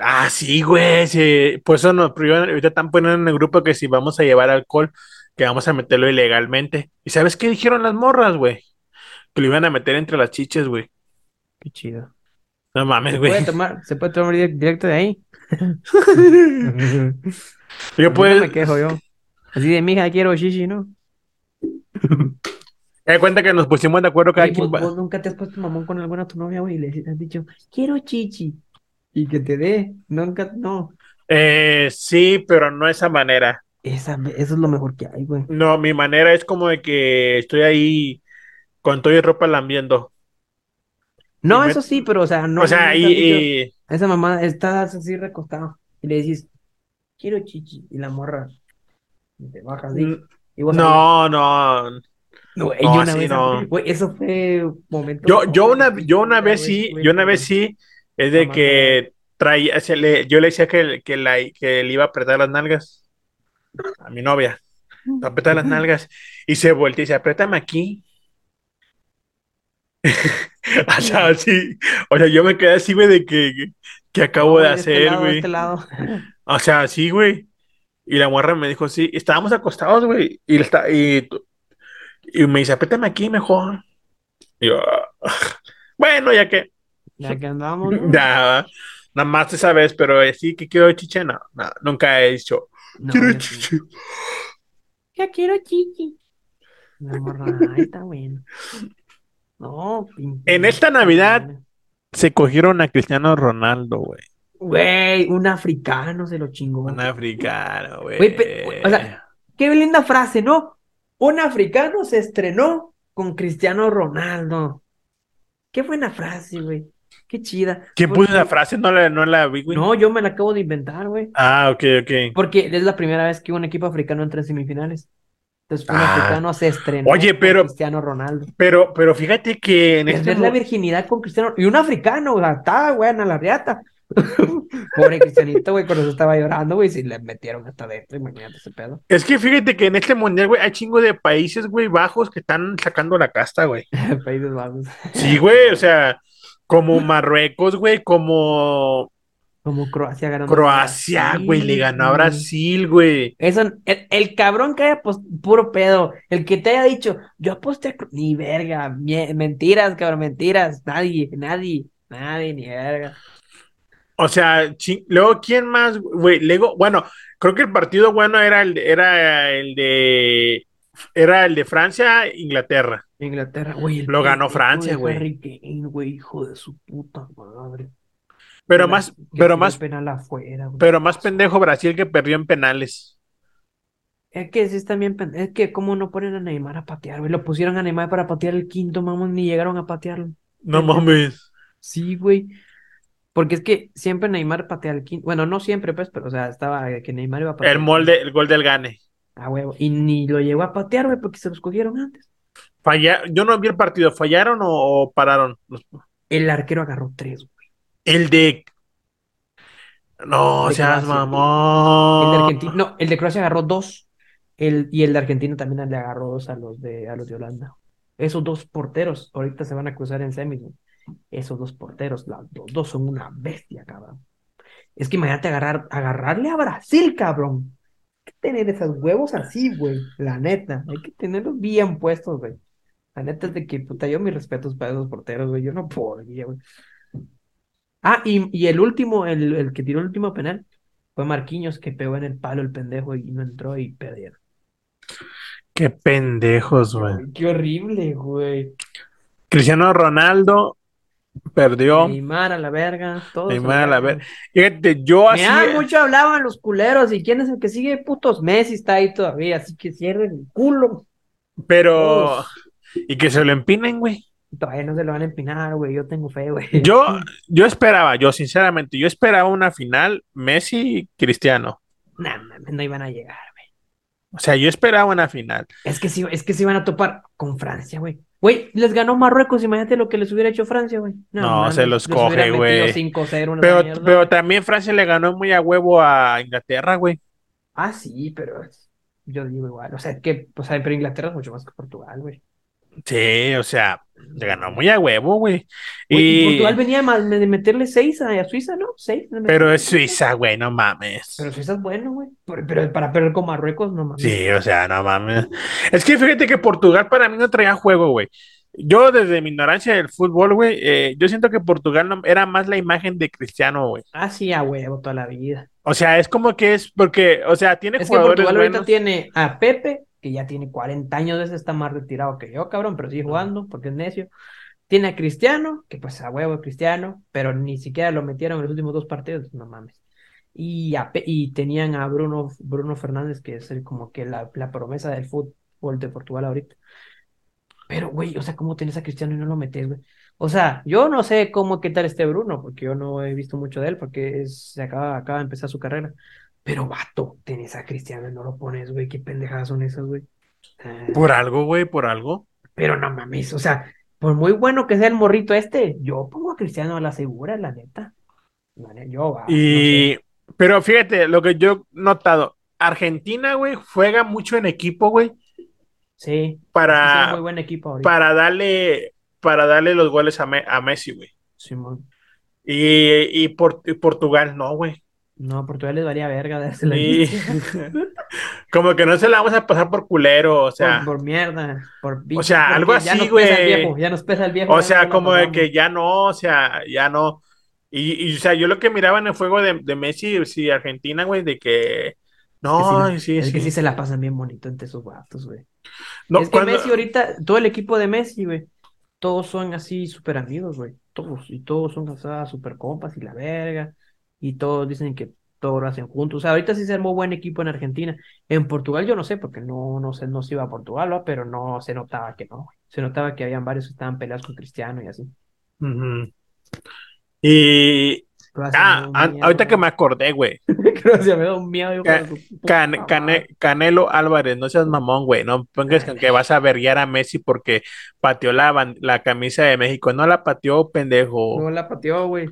Ah, sí, güey. Sí. Por eso nos prohíben- ahorita están poniendo en el grupo que si vamos a llevar alcohol, que vamos a meterlo ilegalmente. ¿Y sabes qué dijeron las morras, güey? Que lo iban a meter entre las chiches, güey. Qué chido. No mames, ¿Se güey. puede tomar, se puede tomar direct- directo de ahí? [laughs] [laughs] Yo No puedo. me quejo yo. Así de, mija, quiero shishi, ¿no? Da cuenta que nos pusimos de acuerdo cada Oye, quien ¿vos, va- vos nunca te has puesto mamón con alguna tu novia, güey, y le has dicho, quiero chichi. Y que te dé. Nunca, no. Eh, sí, pero no esa manera. Esa, eso es lo mejor que hay, güey. No, mi manera es como de que estoy ahí con todo y ropa lambiendo. No, Y me- eso sí, pero, o sea, no. o sea, y, y- Esa mamá, estás así recostado. Y le dices, quiero chichi. Y la morra. Y te bajas así. Mm, Y vos no, no. no, yo una así vez, no. güey, eso fue momento. Yo, yo una, yo una vez sí, yo una vez sí, es de que traía, se le- yo le decía que, que, la, que le iba a apretar las nalgas a mi novia, a apretar las nalgas, y se voltea y dice, apriétame aquí. [laughs] o sea, sí, o sea, yo me quedé así, güey, de que, que, acabo No, de este hacer, güey. este. O sea, sí, güey. Y la morra me dijo, sí, estábamos acostados, güey, y, está, y, y me dice, apriétame aquí mejor. Y yo, "Ah". bueno, ya que... Ya que andamos, [laughs] ¿no? Ya, nada más esa vez, pero eh, sí que quiero chiche, no, no, nunca he dicho, No, quiero yo sí. chiche. Ya quiero chichi. La morra, ay, está bueno. No, pinche. En esta Navidad- Se cogieron a Cristiano Ronaldo, güey. Güey, un africano se lo chingó. Un africano, güey. O sea, Qué linda frase, ¿no? Un africano se estrenó con Cristiano Ronaldo. Qué buena frase, güey. Qué chida. ¿Quién puso esa frase? No la, no la vi, güey. No, yo me la acabo de inventar, güey. Ah, ok, ok. Porque es la primera vez que un equipo africano entra en semifinales. Entonces, un Ah. africano se estrenó Oye, con pero- Cristiano Ronaldo. Pero, pero fíjate que en este Perder la mo- virginidad con Cristiano. Y un africano, o sea, estaba, güey, en la riata. [laughs] Pobre Cristianito, güey, cuando se estaba llorando, güey, si le metieron hasta dentro, imagínate ese pedo. es que fíjate que en este mundial, güey, hay chingo de países, güey, bajos que están sacando la casta, güey. [laughs] Países Bajos. Sí, güey, o sea, como Marruecos, güey, como Como Croacia a Croacia, güey, le ganó a. Brasil, güey. Eso, el, el cabrón que haya apos- puro pedo, el que te haya dicho, yo aposté a ni verga, mie- mentiras, cabrón, mentiras, nadie, nadie, nadie, ni verga. O sea, chi- luego, ¿quién más, güey? Luego, bueno, creo que el partido bueno era el, era el de, era el de Francia, Inglaterra. Inglaterra, güey. Lo ganó Francia, güey. Harry Kane, güey, hijo de su puta madre. Pero más, pero más, penal afuera, güey. pero más pendejo Brasil que perdió en penales. Es que sí están bien, es que cómo no ponen a Neymar a patear, güey. Lo pusieron a Neymar para patear el quinto, mamón, ni llegaron a patearlo. No mames. Sí, güey. Porque es que siempre Neymar patea el quinto. Bueno, no siempre, pues, pero o sea, estaba que Neymar iba a patear El molde, el gol del Gane. Ah, huevo. Y ni lo llegó a patear, güey, porque se los cogieron antes. Falla, yo no vi el partido, ¿fallaron o, pararon? El arquero agarró tres, güey. El de. No, De seas Croacia. mamón. El de Argentina, no, el de Croacia agarró dos. El, y el de Argentina también le agarró dos a los de, a los de Holanda. Esos dos porteros ahorita se van a cruzar en semis. Esos dos porteros, los dos son una bestia, cabrón. Es que imagínate agarrar, agarrarle a Brasil, cabrón. Hay que tener esos huevos así, güey. La neta. Hay que tenerlos bien puestos, güey. La neta es de que, puta, yo mis respetos para esos porteros, güey. Yo no podría, güey. Ah, y, y el último, el, el que tiró el último penal, fue Marquinhos que pegó en el palo el pendejo y no entró y perdieron. Qué pendejos, güey. Qué horrible, güey. Cristiano Ronaldo perdió. Neymar a la verga, todos Neymar a la verga. Fíjate, yo así. Mira, mucho hablaban los culeros y quién es el que sigue, putos Messi está ahí todavía, así que cierren el culo. Pero. Y que se lo empinen, güey. Todavía no se lo van a empinar, güey, yo tengo fe, güey. Yo, [laughs] yo esperaba, yo sinceramente, yo esperaba una final Messi-Cristiano. Nah, mames, no iban a llegar, güey. O sea, yo esperaba una final. Es que sí, es que se iban a topar con Francia, güey. Güey, les ganó Marruecos, imagínate lo que les hubiera hecho Francia, güey. No, se los coge, güey. 5-0 una Pero, mierda. pero también Francia le ganó muy a huevo a Inglaterra, güey. Ah, sí, pero yo digo igual. O sea, es que, o sea, pero Inglaterra es mucho más que Portugal, güey. Sí, o sea, le ganó muy a huevo, güey. Güey, y Y... Portugal venía ma- de meterle 6 a, Suiza, ¿no? 6. Pero es Suiza, güey, no mames. Pero Suiza es bueno, güey. Pero, pero para perder con Marruecos, no mames. Sí, o sea, no mames. Es que fíjate que Portugal para mí no traía juego, güey. Yo desde mi ignorancia del fútbol, güey, eh, yo siento que Portugal no- era más la imagen de Cristiano, güey. Ah, sí, a huevo toda la vida. O sea, es como que es porque, o sea, tiene Es que jugadores Portugal ahorita buenos. tiene a Pepe, que ya tiene 40 años, ese está más retirado que yo, cabrón, pero sigue jugando porque es necio. Tiene a Cristiano, que pues a huevo es Cristiano, pero ni siquiera lo metieron en los últimos dos partidos, no mames. Y, a y tenían a Bruno, Bruno Fernández, que es el, como que la, la promesa del fútbol de Portugal ahorita. Pero, güey, o sea, ¿cómo tenés a Cristiano y no lo metes, güey? O sea, yo no sé cómo qué tal este Bruno, porque yo no he visto mucho de él, porque es, se acaba, acaba de empezar su carrera. Pero, vato, tenés a Cristiano y no lo pones, güey. Qué pendejadas son esas, güey. Ah, Por algo, güey, por algo. Pero no mames, o sea, por muy bueno que sea el morrito este, yo pongo a Cristiano a la segura, la neta. Yo, va, no Y, sé. pero fíjate, lo que yo he notado, Argentina, güey, juega mucho en equipo, güey, Sí, es sí, para, muy buen equipo ahorita. para darle, para darle los goles a, Me- a Messi, güey. Simón. Y, y, Por- y Portugal no, güey. No, Portugal les varía verga darse la Y [laughs] como que no se la vamos a pasar por culero, o sea, por, por mierda, por o sea, algo así, güey. ya nos pesa el viejo. o sea, como de que ya no, o sea, ya no. Y, y, o sea, yo lo que miraba en el juego de, de Messi, sí, Argentina, güey, de que no, Es que sí, es que sí. sí se la pasan bien bonito entre sus vatos, güey. No, es que cuando- Messi ahorita, todo el equipo de Messi, güey, todos son así súper amigos, güey. Todos, y todos son o sea, súper compas y la verga. Y todos dicen que todo lo hacen juntos. O sea, ahorita sí se armó buen equipo en Argentina. En Portugal yo no sé, porque no, no sé, no se iba a Portugal, ¿va? pero no se notaba que no. Se notaba que habían varios que estaban peleados con Cristiano y así. Y ah, miedo, ahorita que me acordé, güey. [laughs] Croacia me da un miedo, Can-. Cane- Canelo Álvarez, no seas mamón, güey. No pongas con que vas a verguiar a Messi porque pateó la, la camisa de México. No la pateó, pendejo. No la pateó, güey.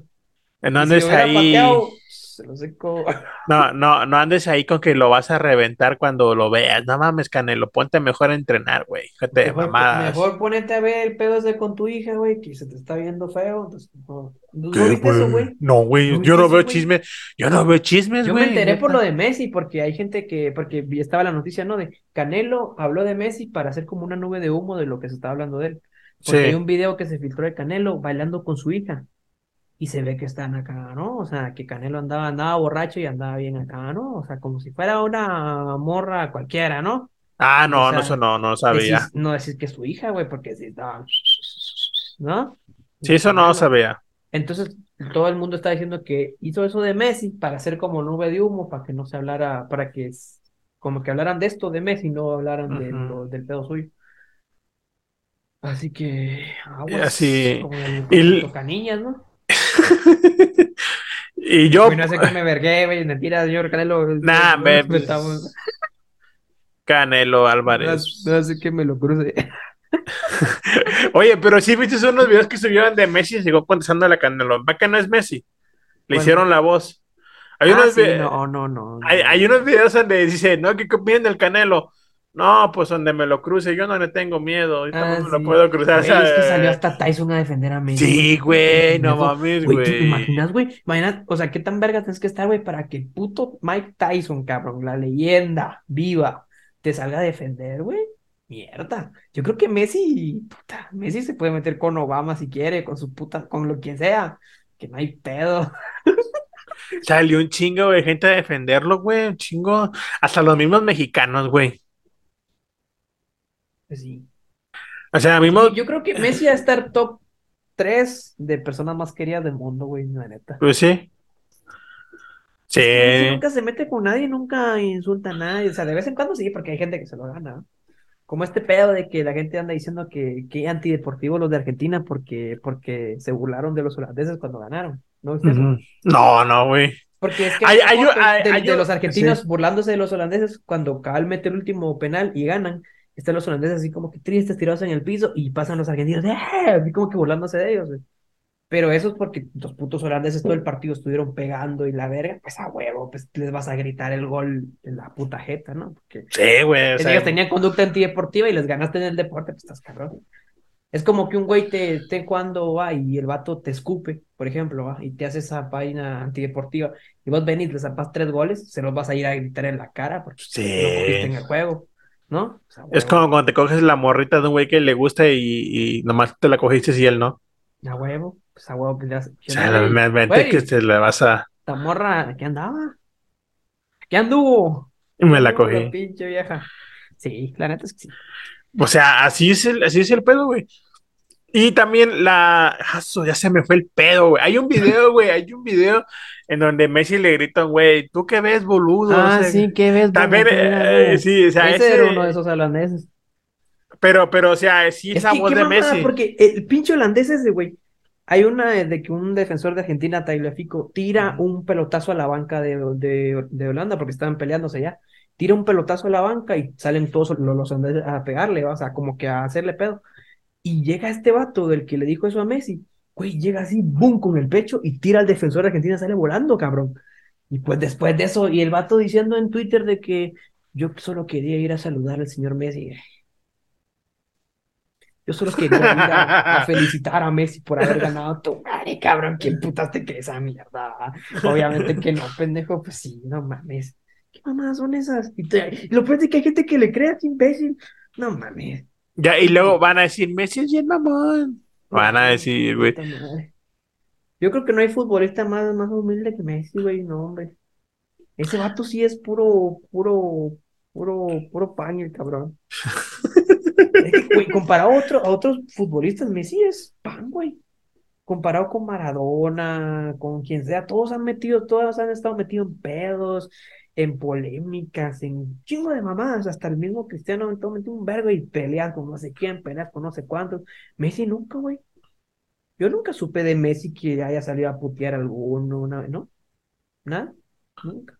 No si andes hubiera ahí. pateado, se lo seco. [laughs] No, no, no andes ahí con que lo vas a reventar cuando lo veas. No mames, Canelo, ponte mejor a entrenar, güey. Fíjate de Mejor, mamadas. mejor ponete a ver el pedo ese con tu hija, güey, que se te está viendo feo. Entonces, no, ¿No ¿Qué, viste eso, güey? güey? No, güey, ¿No yo no veo chismes. Yo no veo chismes, Yo güey. me enteré por lo de Messi, porque hay gente que, porque vi- estaba la noticia, ¿no? De Canelo habló de Messi para hacer como una nube de humo de lo que se estaba hablando de él. Porque Sí. hay un video que se filtró de Canelo bailando con su hija. Y se ve que están acá, ¿no? O sea, que Canelo andaba, andaba borracho y andaba bien acá, ¿no? O sea, como si fuera una morra cualquiera, ¿no? Ah, no, O no, eso no, no sabía. Decís- no decir que es su hija, güey, porque si estaba, ¿no? Sí, eso no sabía. Entonces, todo el mundo está diciendo que hizo eso de Messi para hacer como nube de humo, para que no se hablara, para que como que hablaran de esto de Messi, no hablaran lo- del pedo suyo. Así que, aguas, así- como el, y l- como Tocaniñas, ¿no? Y yo, Uy, no sé que me vergué, güey, mentira, señor Canelo. Nah, no, no, pues, estamos- Canelo no, Álvarez. no sé que me lo cruce. [laughs] Oye, pero sí viste unos videos que subieron de Messi y llegó contestando a la Canelo. Va que no es Messi. Le Bueno. hicieron la voz. Hay, Ah, unos, sí, no, no, no. no. hay, hay unos videos donde dice, no, ¿qué opinan del Canelo? No, pues donde me lo cruce, yo no le tengo miedo. Ahorita Ah, no me lo puedo cruzar. Güey, es que salió hasta Tyson a defender a Messi. Sí, güey, no mames, Güey, ¿te imaginas, güey? Imagina, o sea, qué tan verga tienes que estar, güey, para que el puto Mike Tyson, cabrón, la leyenda viva, te salga a defender, güey. Mierda. Yo creo que Messi, puta, Messi se puede meter con Obama si quiere, con su puta, con lo que sea. Que no hay pedo. Salió un chingo de gente a defenderlo, güey, un chingo. Hasta los mismos mexicanos, güey. Sí. O sea, mismos, Yo creo que Messi va a estar top 3 de personas más queridas del mundo, güey, la neta. pues sí. Sí. Messi nunca se mete con nadie, nunca insulta a nadie. O sea, de vez en cuando sí, porque hay gente que se lo gana. Como este pedo de que la gente anda diciendo que, que antideportivos los de Argentina porque, porque se burlaron de los holandeses cuando ganaron. ¿No eso? Ujú. No, no, güey. Porque es que fotos hay- de, los argentinos sí. burlándose de los holandeses cuando Cabal mete el último penal y ganan. Están los holandeses así como que tristes, tirados en el piso y pasan los argentinos, ¡eh! así como que burlándose de ellos. güey. Pero eso es porque los putos holandeses todo el partido estuvieron pegando y la verga, pues a huevo, pues les vas a gritar el gol en la puta jeta, ¿no? Porque Sí, güey. O sea, ellos tenían conducta antideportiva y les ganaste en el deporte, pues estás cabrón. Es como que un güey te, te cuando va y el vato te escupe, por ejemplo, va, y te hace esa vaina antideportiva, y vos venís, le zapas tres goles, se los vas a ir a gritar en la cara porque Sí. cogiste en el juego, ¿no? O sea, Es como cuando te coges la morrita de un güey que le gusta y, y nomás te la cogiste y él no. a huevo, pues a huevo, pues le das- O sea, la- me güey, que te la vas a. esta morra, ¿qué andaba? ¿Qué anduvo? Y me la cogí. pinche vieja. Sí, la neta es que sí. O sea, así es el, así es el pedo, güey. Y también la. Aso, ya se me fue el pedo, güey. Hay un video, [laughs] güey. Hay un video en donde Messi le grita, a un güey, ¿tú qué ves, boludo? Ah, O sea, sí, ¿qué ves? También, eh, güey. sí, o sea, Ese ese- era uno de esos holandeses. Pero, pero, o sea, sí, Es esa que voz qué de Messi. porque el pinche holandés ese, güey. Hay una de que un defensor de Argentina, Tagliafico, tira un pelotazo a la banca de, de, de Holanda porque estaban peleándose ya. Tira un pelotazo a la banca y salen todos los, holandeses a pegarle, o sea, como que a hacerle pedo. Y llega este vato del que le dijo eso a Messi, güey, llega así, boom, con el pecho y tira al defensor de Argentina, sale volando, cabrón. Y pues después de eso, y el vato diciendo en Twitter de que yo solo quería ir a saludar al señor Messi. Yo solo quería ir a, a [laughs] felicitar a Messi por haber ganado tu madre, cabrón. ¿Quién putas te crees esa mierda? Obviamente que no, pendejo, pues sí, no mames. ¿Qué mamadas son esas? Y, te- lo peor es que hay gente que le cree a este imbécil. No mames. Ya, y luego van a decir, Messi es bien mamón. Van a decir, güey. Yo creo que no hay futbolista más, más humilde que Messi, güey, no, hombre. Ese vato sí es puro, puro, puro, puro paño, el cabrón. Es [laughs] que, güey, comparado a, otro- a otros futbolistas, Messi es pan, güey. Comparado con Maradona, con quien sea, todos han metido, todos han estado metidos en pedos, en polémicas, en chingo de mamadas, hasta el mismo Cristiano todo metido un vergo y peleas con no sé quién, peleas con no sé cuántos. Messi nunca, güey. Yo nunca supe de Messi que haya salido a putear alguno, una vez, ¿no? Nada, nunca.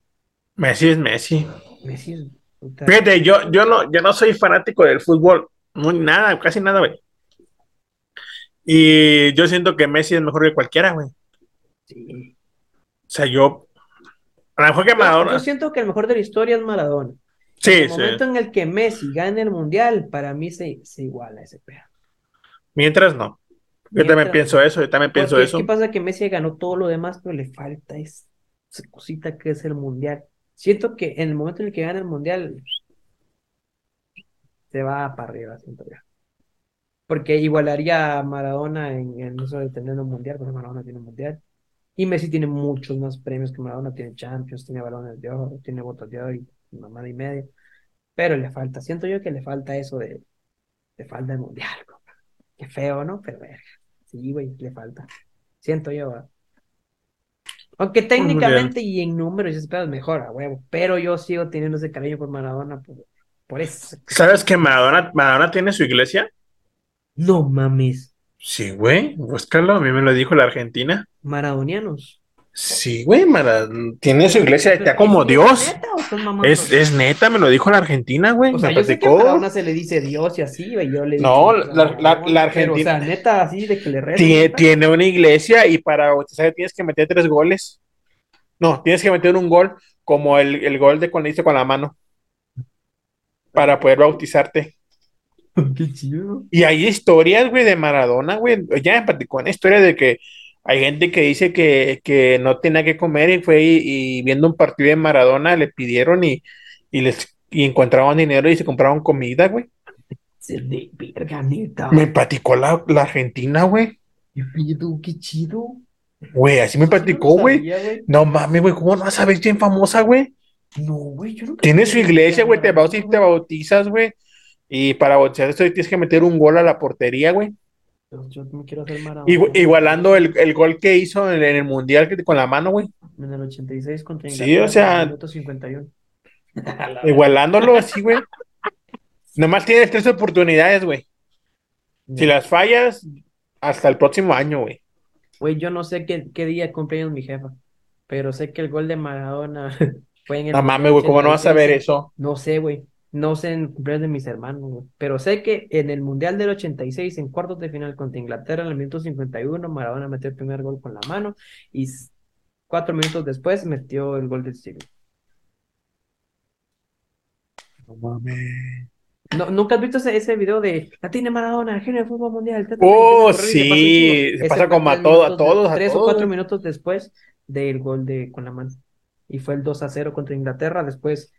Messi es Messi. Messi es puta- Fíjate, yo, yo no, yo no soy fanático del fútbol. No, nada, casi nada, güey. Y yo siento que Messi es mejor que cualquiera, güey. Sí. O sea, yo. A lo mejor que Maradona. yo siento que el mejor de la historia es Maradona. Sí, el sí. momento en el que Messi gane el mundial, para mí se, se iguala ese pedo. Mientras no. Yo también pienso eso, yo también pienso eso. ¿Qué pasa? Que Messi ganó todo lo demás, pero le falta esa cosita que es el mundial. Siento que en el momento en el que gana el mundial, se va para arriba, siento yo. Porque igualaría a Maradona en, en eso de tener un mundial, porque Maradona tiene un mundial. Y Messi tiene muchos más premios que Maradona, tiene Champions, tiene balones de oro, tiene botas de oro y mamada y media. Pero le falta, siento yo que le falta eso de, le falta el mundial, [laughs] compa. Qué feo, ¿no? Pero verga. Sí, güey, le falta. Siento yo, ¿verdad? Aunque técnicamente y en números y ese pedo es mejor, a huevo. Pero yo sigo teniendo ese cariño por Maradona por, por eso. ¿Sabes que Maradona, Maradona tiene su iglesia? No mames. Sí, güey. Búscalo, a mí me lo dijo la Argentina. Maradonianos. Sí, güey, Mara- tiene su iglesia, está como ¿Es Dios. Es, es neta, me lo dijo la Argentina, güey. O sea, me yo sé que a. Maradona se le dice Dios y así, güey. Yo le No, digo, la- la- la Pero, Argentina- o sea, neta, así de que le tiene una iglesia y para bautizar tienes que meter tres goles. No, tienes que meter un gol como el, el gol de cuando hice con la mano para poder bautizarte. [laughs] Qué chido. Y hay historias, güey, de Maradona, güey. Ya me platicó una historia de que hay gente que dice que, que no tenía que comer y fue y, y viendo un partido de Maradona le pidieron y, y les y encontraban dinero y se compraban comida, güey. Se de verga, neta. Me platicó la, la Argentina, güey. Qué chido. Güey, así me platicó, No güey. güey. No mames, güey, ¿cómo no vas a ver bien famosa, güey? No, güey, yo nunca. Tiene su iglesia, güey, te era bautizas, te bautizas, güey. Y para bautizar esto tienes que meter un gol a la portería, güey. Yo, me quiero hacer Maradona. Igu- Igualando el, el gol que hizo en, en el mundial que- con la mano, güey. En el 86 contra Sí, Inglaterra. o sea- en el minuto 51. Igualándolo así, güey. Nomás tienes tres oportunidades, güey. Si las fallas, hasta el próximo año, güey. Güey, yo no sé qué, qué día cumpleaños mi jefa, pero sé que el gol de Maradona [laughs] fue en el No mames, güey, ¿cómo no vas a ver 86. eso? No sé, güey. No sé en cumpleaños de mis hermanos, güey. Pero sé que en el Mundial del 86, en cuartos de final contra Inglaterra, en el minuto 51, Maradona metió el primer gol con la mano y cuatro minutos después metió el gol del siglo. No mames. No, ¿nunca has visto ese, ese video de la tiene Maradona, genio del fútbol mundial? ta, ta, ta", Oh, se pasa sí, se pasa como a todo- a minutos de- todos, a Tres o todos. cuatro minutos después del gol de con la mano. Y fue el 2 a 0 contra Inglaterra. Después,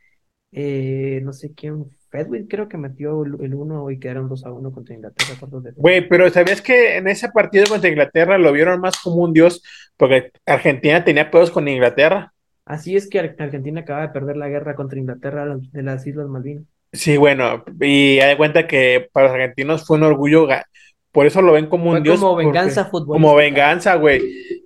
eh, no sé quién, Fedwin creo que metió el, el 1 y quedaron 2 a 1 contra Inglaterra. Güey, pero ¿sabías que en ese partido contra Inglaterra lo vieron más como un dios? Porque Argentina tenía pedos con Inglaterra. Así es que Ar- Argentina acaba de perder la guerra contra Inglaterra de las Islas Malvinas. Sí, bueno, y haz de cuenta que para los argentinos fue un orgullo, por eso lo ven como un Fue dios. como porque- venganza futbolística. Como venganza, güey.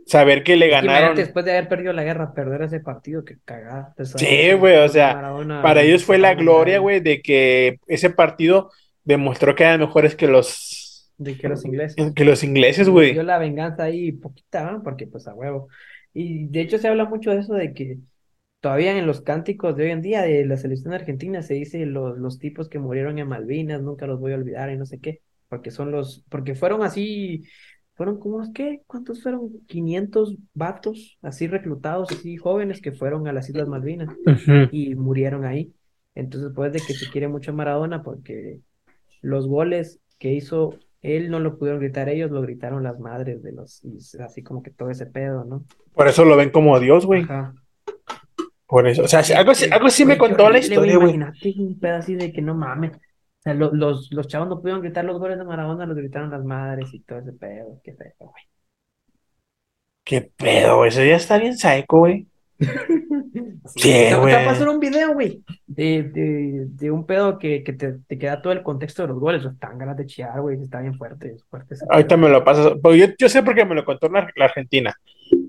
Saber que le ganaron. después de haber perdido la guerra, perder ese partido, que cagada. Sí, güey, o Maradona sea, Para ellos fue la gloria, güey, de que ese partido demostró que eran mejores que los, De que los ingleses. que los ingleses, Dio güey. la venganza ahí poquita, ¿no? Porque pues a huevo. Y de hecho se habla mucho de eso de que todavía en los cánticos de hoy en día de la selección argentina se dice los, los tipos que murieron en Malvinas, nunca los voy a olvidar y no sé qué, porque son los, porque fueron así, fueron como, ¿qué? ¿Cuántos fueron? 500 vatos así reclutados, así jóvenes que fueron a las Islas Malvinas y murieron ahí. Entonces, pues de que se quiere mucho a Maradona porque los goles que hizo él no lo pudieron gritar ellos, lo gritaron las madres de los, y así como que todo ese pedo, ¿no? Por eso lo ven como Dios, güey. Ajá. Por eso. O sea, algo, así- algo sí me contó la historia, güey. Imagínate un pedo así de que no mames. O sea, lo- los, los chavos no pudieron gritar los goles de Maradona, los gritaron las madres y todo ese pedo. Qué feo, güey. Qué pedo, güey. Eso ya está bien psycho, güey. [laughs] Sí, Te- te güey. a pasar un video, güey, de, de, de un pedo que, que te, te queda todo el contexto de los goles. Están ganas de chillar, güey. Está bien fuerte, es fuerte Ahorita pedo. me lo pasas. Yo, yo sé porque me lo contó la, la Argentina.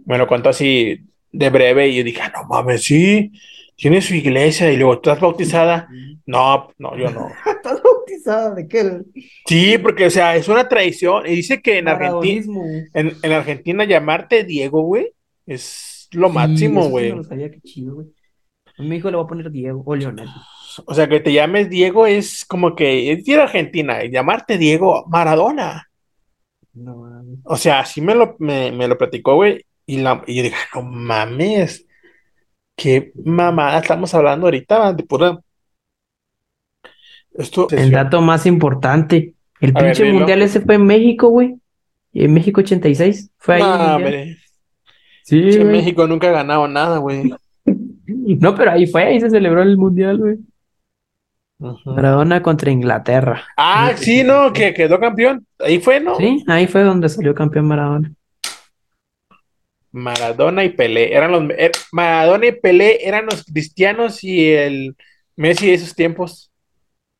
Me lo contó así de breve y yo dije, ah, no mames, sí. Tiene su iglesia y luego estás bautizada. No, no, yo no. [laughs] ¿Estás bautizado de qué? Sí, porque, o sea, es una tradición. Y dice que en Argentina, güey. en, en Argentina llamarte Diego, güey, es lo Sí, máximo, eso sí güey. no lo sabía, qué chido, güey. A mi hijo le voy a poner Diego o Leonel. O sea, que te llames Diego es como que es a Argentina y llamarte Diego Maradona. No. O sea, así me lo, me, me lo platicó, güey. Y, la, y yo dije, no mames. Qué mamada estamos hablando ahorita, de pura. Esto. El dato más importante, el A pinche mundial ese fue en México, güey. En México 86. Fue ahí hombre. Sí, Pinche. México nunca ha ganado nada, güey. [laughs] No, pero ahí fue, ahí se celebró el mundial, güey. Maradona contra Inglaterra. Ah, sí, no, que quedó campeón. Ahí fue, ¿no? Sí, ahí fue donde salió campeón Maradona. Maradona y Pelé. Eran los, er- Maradona y Pelé eran los cristianos y el Messi de esos tiempos.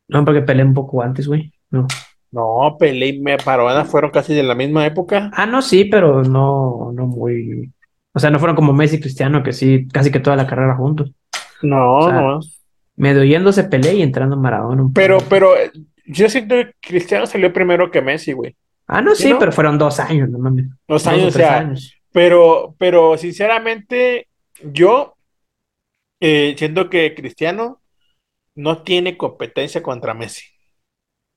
No, porque peleé un poco antes, güey. No. No, Pelé y Maradona fueron casi de la misma época. Ah, no, sí, pero no, no muy. O sea, no fueron como Messi y Cristiano, que sí, casi que toda la carrera juntos. No, O sea, no. Medio yéndose Pelé y entrando Maradona un Pero, poco. pero eh, yo siento que Cristiano salió primero que Messi, güey. Ah, no, ¿Sí, sí, no? pero fueron dos años, no mames. Dos o años, o tres sea, años. Pero, pero sinceramente, yo eh, siento que Cristiano no tiene competencia contra Messi.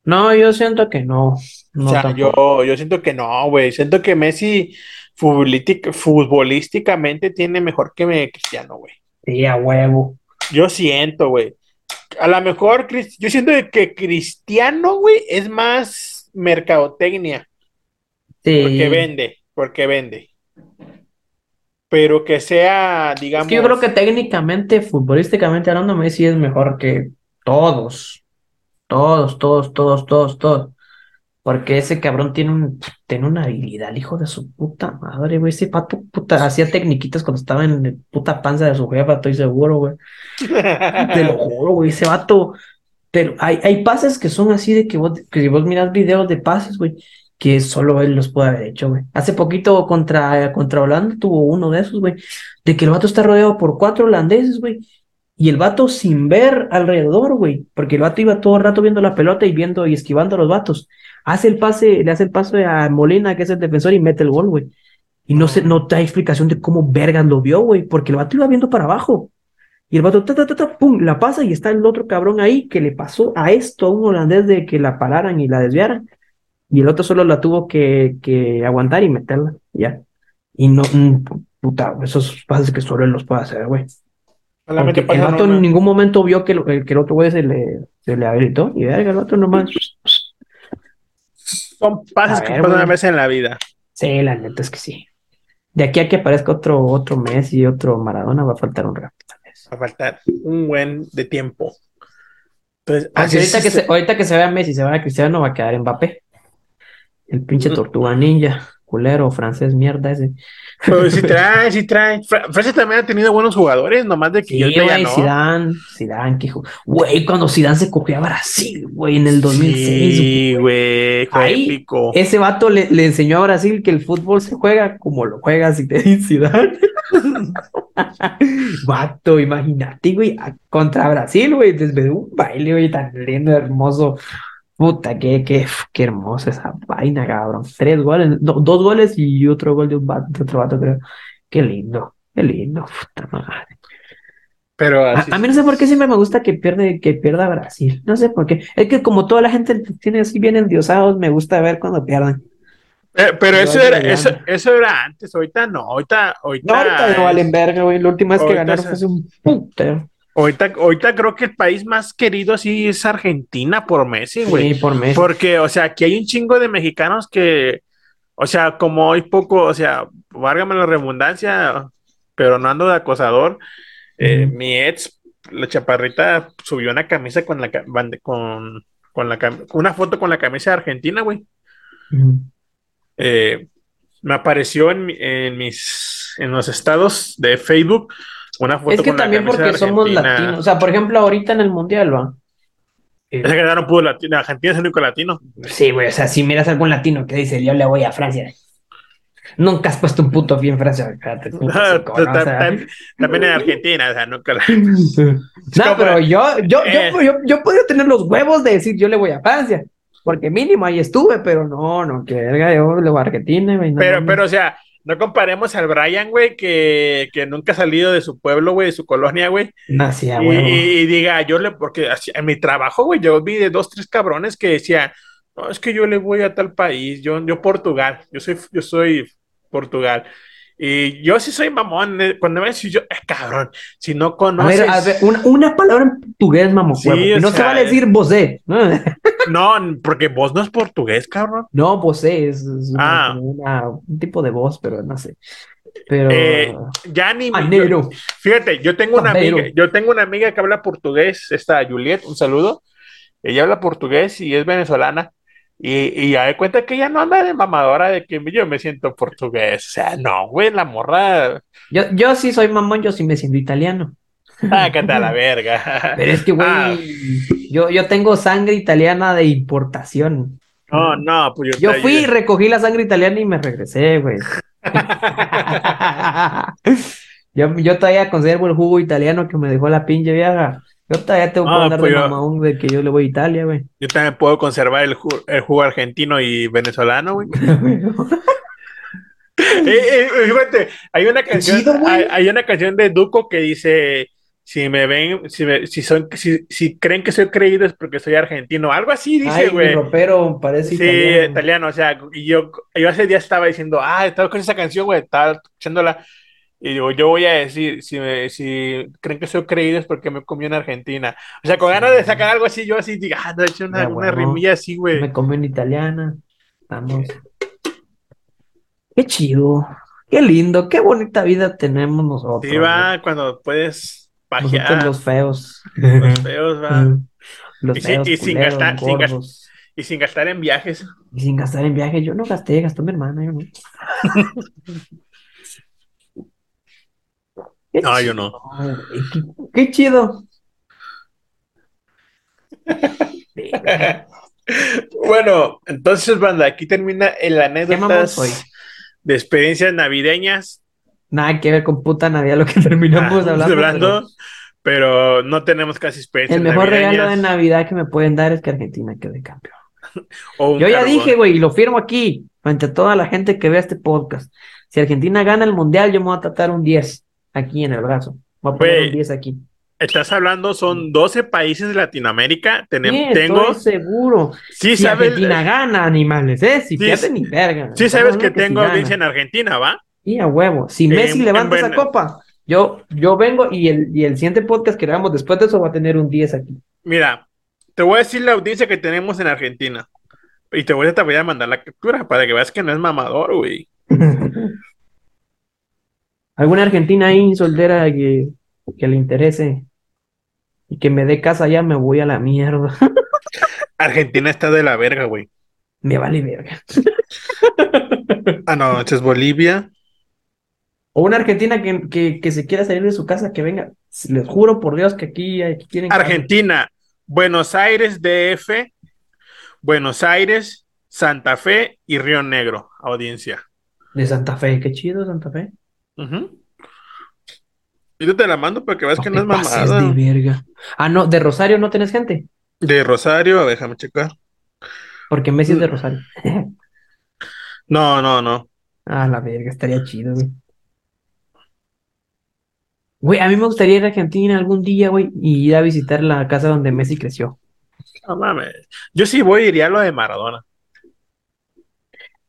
No, yo siento que no. No o sea, yo, yo siento que no, güey. Siento que Messi futbolístic- futbolísticamente tiene mejor que me- Cristiano, güey. Sí, a huevo. Yo siento, güey. A lo mejor, yo siento que Cristiano, güey, es más mercadotecnia. Sí. Porque vende, porque vende. Pero que sea, Es digamos. que yo creo que técnicamente, futbolísticamente hablando, Messi es mejor que todos. Todos, todos, todos, todos, todos. Porque ese cabrón tiene un, tiene una habilidad, el hijo de su puta madre, güey. Ese pato, puta, hacía tecniquitas cuando estaba en la puta panza de su jefa, estoy seguro, güey. Te lo juro, güey, ese vato. Pero hay, hay pases que son así de que vos, que si vos miras videos de pases, güey, que solo él los puede haber hecho, güey. Hace poquito contra, contra Holanda tuvo uno de esos, güey, de que el vato está rodeado por cuatro holandeses, güey. Y el vato sin ver alrededor, güey, porque el vato iba todo el rato viendo la pelota y viendo y esquivando a los vatos. Hace el pase, le hace el pase a Molina, que es el defensor, y mete el gol, güey. Y no se, no da explicación de cómo vergas lo vio, güey, porque el vato iba viendo para abajo. Y el vato, ta, ta, ta, ta, pum, la pasa y está el otro cabrón ahí que le pasó a esto, a un holandés de que la pararan y la desviaran. Y el otro solo la tuvo que, que aguantar y meterla, ya. Y no, mm, puta, esos pases que solo él los puede hacer, güey. Porque el vato en ningún momento vio que, el- que el otro güey se le, se le habilitó. Y verga, el vato nomás. Son pases A que pasan una güey. vez en la vida. Sí, la neta es que sí. De aquí a que aparezca otro, otro Messi y otro Maradona va a faltar un rato. Va a faltar un buen de tiempo. Entonces, así ahorita es que, se, ahorita que se vea Messi, se vea Cristiano, va a quedar Mbappé. El pinche tortuga ninja, culero, francés, mierda ese. Pero sí [laughs] trae, sí trae. Fra- Francia también ha tenido buenos jugadores, nomás de que Sí, yo güey, no. Zidane, Zidane, que Güey, cuando Zidane se copió a Brasil, güey, en el 2006. Sí, güey, Ahí, épico. Ese vato le, le enseñó a Brasil que el fútbol se juega como lo juega si te dice Zidane. [laughs] Vato, imagínate, güey, contra Brasil, güey, desde un baile, güey, tan lindo, hermoso. Puta, qué, qué, qué hermosa esa vaina, cabrón. Tres goles, no, dos goles y otro gol de un vato, de otro vato, creo. Qué lindo, qué lindo, puta madre. Pero A, así. a mí no sé por qué siempre me gusta que pierde, que pierda Brasil. No sé por qué. Es que como toda la gente tiene así bien endiosados, me gusta ver cuando pierden. Eh, pero eso era, eso, eso era antes, ahorita no, ahorita, ahorita, No, ahorita no valen verga, güey. La última vez que ganaron se- fue hace un putero. Ahorita, ahorita creo que el país más querido sí es Argentina por Messi, güey. Sí, por mes. Porque, o sea, aquí hay un chingo de mexicanos que, o sea, como hay poco, o sea, válgame la redundancia, pero no ando de acosador. eh. Mi ex, la chaparrita, subió una camisa con la con, con la una foto con la camisa de Argentina, güey. Eh, me apareció en, en mis en los estados de Facebook una foto Es que con también porque somos latinos. O sea, por ejemplo, ahorita en el mundial, va. Es que no pudo latino, Argentina es el único latino. Sí, güey. O sea, si miras algún latino que dice, yo le voy a Francia. Nunca has puesto un puto pie en Francia. [laughs] También en Argentina, o sea, nunca No, [laughs] pero yo, yo, yo, yo, yo podría tener los huevos de decir yo le voy a Francia, porque mínimo ahí estuve, pero no, no, que verga, yo le voy a Argentina, Pero, pero, o sea, no comparemos al Brian, güey, que, que nunca ha salido de su pueblo, güey, de su colonia, güey. No, sí, a y, y- diga, yo le, porque en mi trabajo, güey, yo vi de dos, tres cabrones que decían, no, es que yo le voy a tal país, yo, yo Portugal, yo soy, yo soy Portugal. Y yo sí soy mamón, eh, cuando me decís yo, eh, cabrón, si no A conoces, ver, a ver, una, una palabra en portugués, mamá, Sí, no se sea, vale decir vosé. [laughs] No, porque vos no es portugués, cabrón. no vosé es, es una- Ah. una- un tipo de voz, pero no sé. Pero. Eh, ya ni, yo- Manero. Fíjate, yo tengo una Pambero. amiga, yo tengo una amiga que habla portugués, esta Juliet, un saludo. Ella habla portugués y es venezolana. Y, y ya de cuenta que ella no anda de mamadora de que yo me siento portugués. O sea, no, güey, la morra. Yo, yo sí soy mamón, yo sí me siento italiano. Sácate a la verga. Pero es que, güey, Ah. yo, yo tengo sangre italiana de importación. No, no, pues yo, Yo fui y recogí la sangre italiana y me regresé, güey. [laughs] Yo, yo todavía conservo el jugo italiano que me dejó la pinche vieja. Yo todavía tengo que Ah, andar pues de mamón de que yo le voy a Italia, güey. Yo también puedo conservar el, ju- el jugo argentino y venezolano, güey. [laughs] Eh, eh, fíjate, hay una canción, chido, güey. hay, hay una canción de Duco que dice si me ven, si, me- si son, si, si creen que soy creído es porque soy argentino, algo así dice, güey. ropero parece Sí, italiano. italiano, o sea, y yo, yo hace días estaba diciendo, ah, estaba con esa canción, güey, estaba escuchándola, y digo, yo voy a decir, si, me, si creen que soy creído es porque me comí en Argentina. O sea, con ganas de sacar algo así, yo así, digo, ah, no, he hecho una, una rimilla así, güey. Me comí una italiana. Vamos. Qué chido. Qué lindo. Qué bonita vida tenemos nosotros. Sí, va, cuando puedes. Nosotros los feos. los [laughs] feos, va. Los Y sin- feos, y sin culeros, gastar- sin gastar- gordos. Y sin gastar en viajes. Y sin gastar en viaje. Yo no gasté, gastó mi hermana. Yo no. [laughs] Qué No, yo no. Qué, qué chido. [laughs] Bueno, entonces, banda, aquí termina el anécdotas de experiencias navideñas. Nada que ver con puta Navidad lo que [laughs] terminamos Ah, hablando. hablando, pero no tenemos casi pero experiencias el mejor regalo de navideñas. Navidad que me pueden dar es que Argentina quede campeón. [laughs] Yo ya carbón. dije, güey, y lo firmo aquí, ante toda la gente que vea este podcast. Si Argentina gana el mundial, yo me voy a tratar un 10 aquí en el brazo. Voy a poner Güey, un 10 aquí. Estás hablando, son 12 países de Latinoamérica. Sí, tengo, estoy seguro. sí Si sabes, Argentina gana, animales, ¿eh? Si Sí, pierde, sí. ni verga. sí sabes que si tengo gana. audiencia en Argentina, ¿va? Y a huevo. Si Messi levanta esa copa, yo, yo vengo y el, y el siguiente podcast que hagamos después de eso va a tener un 10 aquí. Mira, te voy a decir la audiencia que tenemos en Argentina. Y te voy a, te voy a mandar la captura para que veas que no es mamador, güey. [laughs] ¿Alguna argentina ahí soltera que, que le interese y que me dé casa ya me voy a la mierda? [laughs] Argentina está de la verga, güey. Me vale verga. Ah, no, esta es Bolivia. O una argentina que, que, que se quiera salir de su casa, que venga. Les juro por Dios que aquí, aquí quieren. Argentina, Buenos Aires, DF, Buenos Aires, Santa Fe y Río Negro, audiencia. De Santa Fe, qué chido Santa Fe. Ujú. Y yo te la mando para que veas que no es mamada. de verga. Ah, no, de Rosario no tenés gente. De Rosario, déjame checar. Porque Messi es de Rosario. No, no, no. [laughs] Ah, la verga, estaría chido, güey. Güey, a mí me gustaría ir a Argentina algún día, güey, y ir a visitar la casa donde Messi creció. No mames. Yo sí voy, iría a lo de Maradona.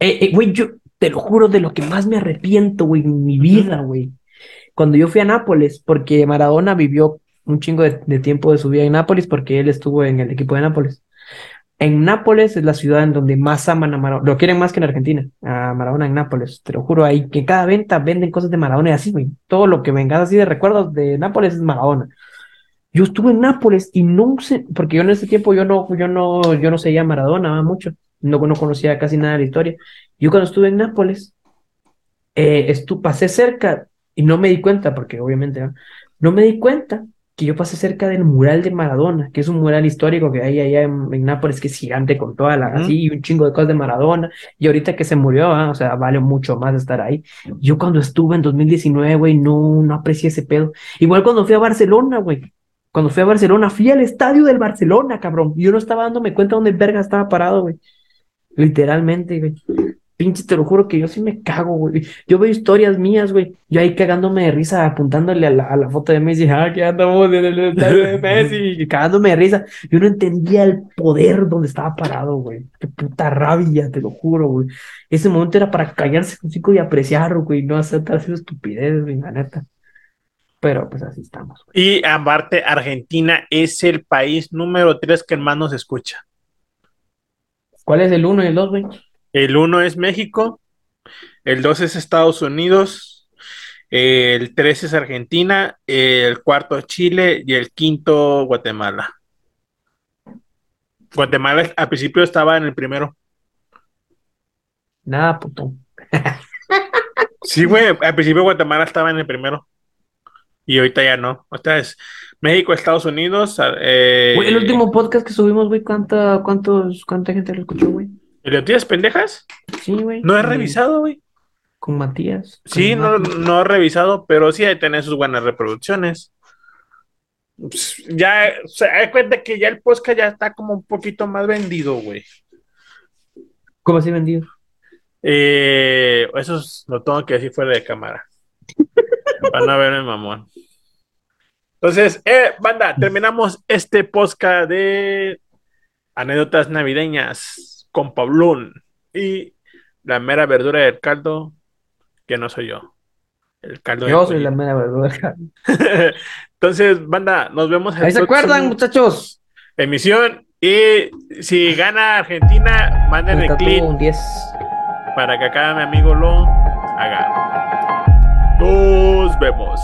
Eh, eh, güey, yo te lo juro, de lo que más me arrepiento, güey, en mi vida, güey. Cuando yo fui a Nápoles, porque Maradona vivió un chingo de, de tiempo de su vida en Nápoles, porque él estuvo en el equipo de Nápoles. En Nápoles es la ciudad en donde más aman a Maradona. Lo quieren más que en Argentina, a Maradona en Nápoles. Te lo juro, ahí que cada venta venden cosas de Maradona y así, güey. Todo lo que vengas así de recuerdos de Nápoles es Maradona. Yo estuve en Nápoles y no sé, porque yo en ese tiempo yo no, yo no, yo no seguía a Maradona mucho, no, no conocía casi nada de la historia. Yo cuando estuve en Nápoles, eh, estu- pasé cerca y no me di cuenta, porque obviamente no me di cuenta que yo pasé cerca del mural de Maradona, que es un mural histórico que hay allá en, en Nápoles, que es gigante con toda la, así, y un chingo de cosas de Maradona, y ahorita que se murió, ah, o sea, vale mucho más estar ahí. Yo cuando estuve en 2019, güey, no, no aprecié ese pedo. Igual cuando fui a Barcelona, güey. Cuando fui a Barcelona, fui al estadio del Barcelona, cabrón. Y yo no estaba dándome cuenta dónde verga estaba parado, güey. Literalmente, güey. Pinche, te lo juro que yo sí me cago, güey. Yo veo historias mías, güey. Yo ahí cagándome de risa, apuntándole a la, a la foto de Messi. Ah, que andamos en el de [laughs] Messi. cagándome de risa. Yo no entendía el poder donde estaba parado, güey. Qué puta rabia, te lo juro, güey. Ese momento era para callarse un chico y apreciar, güey. No hacer tal estupidez, güey, la neta. Pero pues así estamos, güey. Y aparte, Argentina es el país número 3 que más nos escucha. ¿Cuál es el uno y el dos, güey? El 1 es México, el 2 es Estados Unidos, el 3 es Argentina, el cuarto es Chile y el quinto Guatemala. Guatemala al principio estaba en el primero. Nada, puto. [laughs] Sí, güey, al principio Guatemala estaba en el primero. Y ahorita ya no. Ahorita es México, Estados Unidos. eh, Güey, el último podcast que subimos, güey, ¿cuánta, cuántos, ¿cuánta gente lo escuchó, güey? ¿El de tías pendejas? Sí, güey. No he revisado, güey. Con Matías. con Sí, no, no he revisado, pero sí hay tener sus buenas reproducciones. Pues, ya, se da cuenta que ya el podcast ya está como un poquito más vendido, güey. ¿Cómo así vendido? Eh, eso es- lo tengo que decir fuera de cámara. [laughs] Para no verme mamón. Entonces, eh, banda, terminamos este podcast de anécdotas navideñas con Pablón y la mera verdura del caldo, que no soy yo. El caldo Yo soy la mera verdura. [laughs] Entonces, banda, nos vemos en Ahí se acuerdan, muchachos. emisión. Y si gana Argentina, manden el clip tuvo un 10. para que acá mi amigo lo haga. Nos vemos.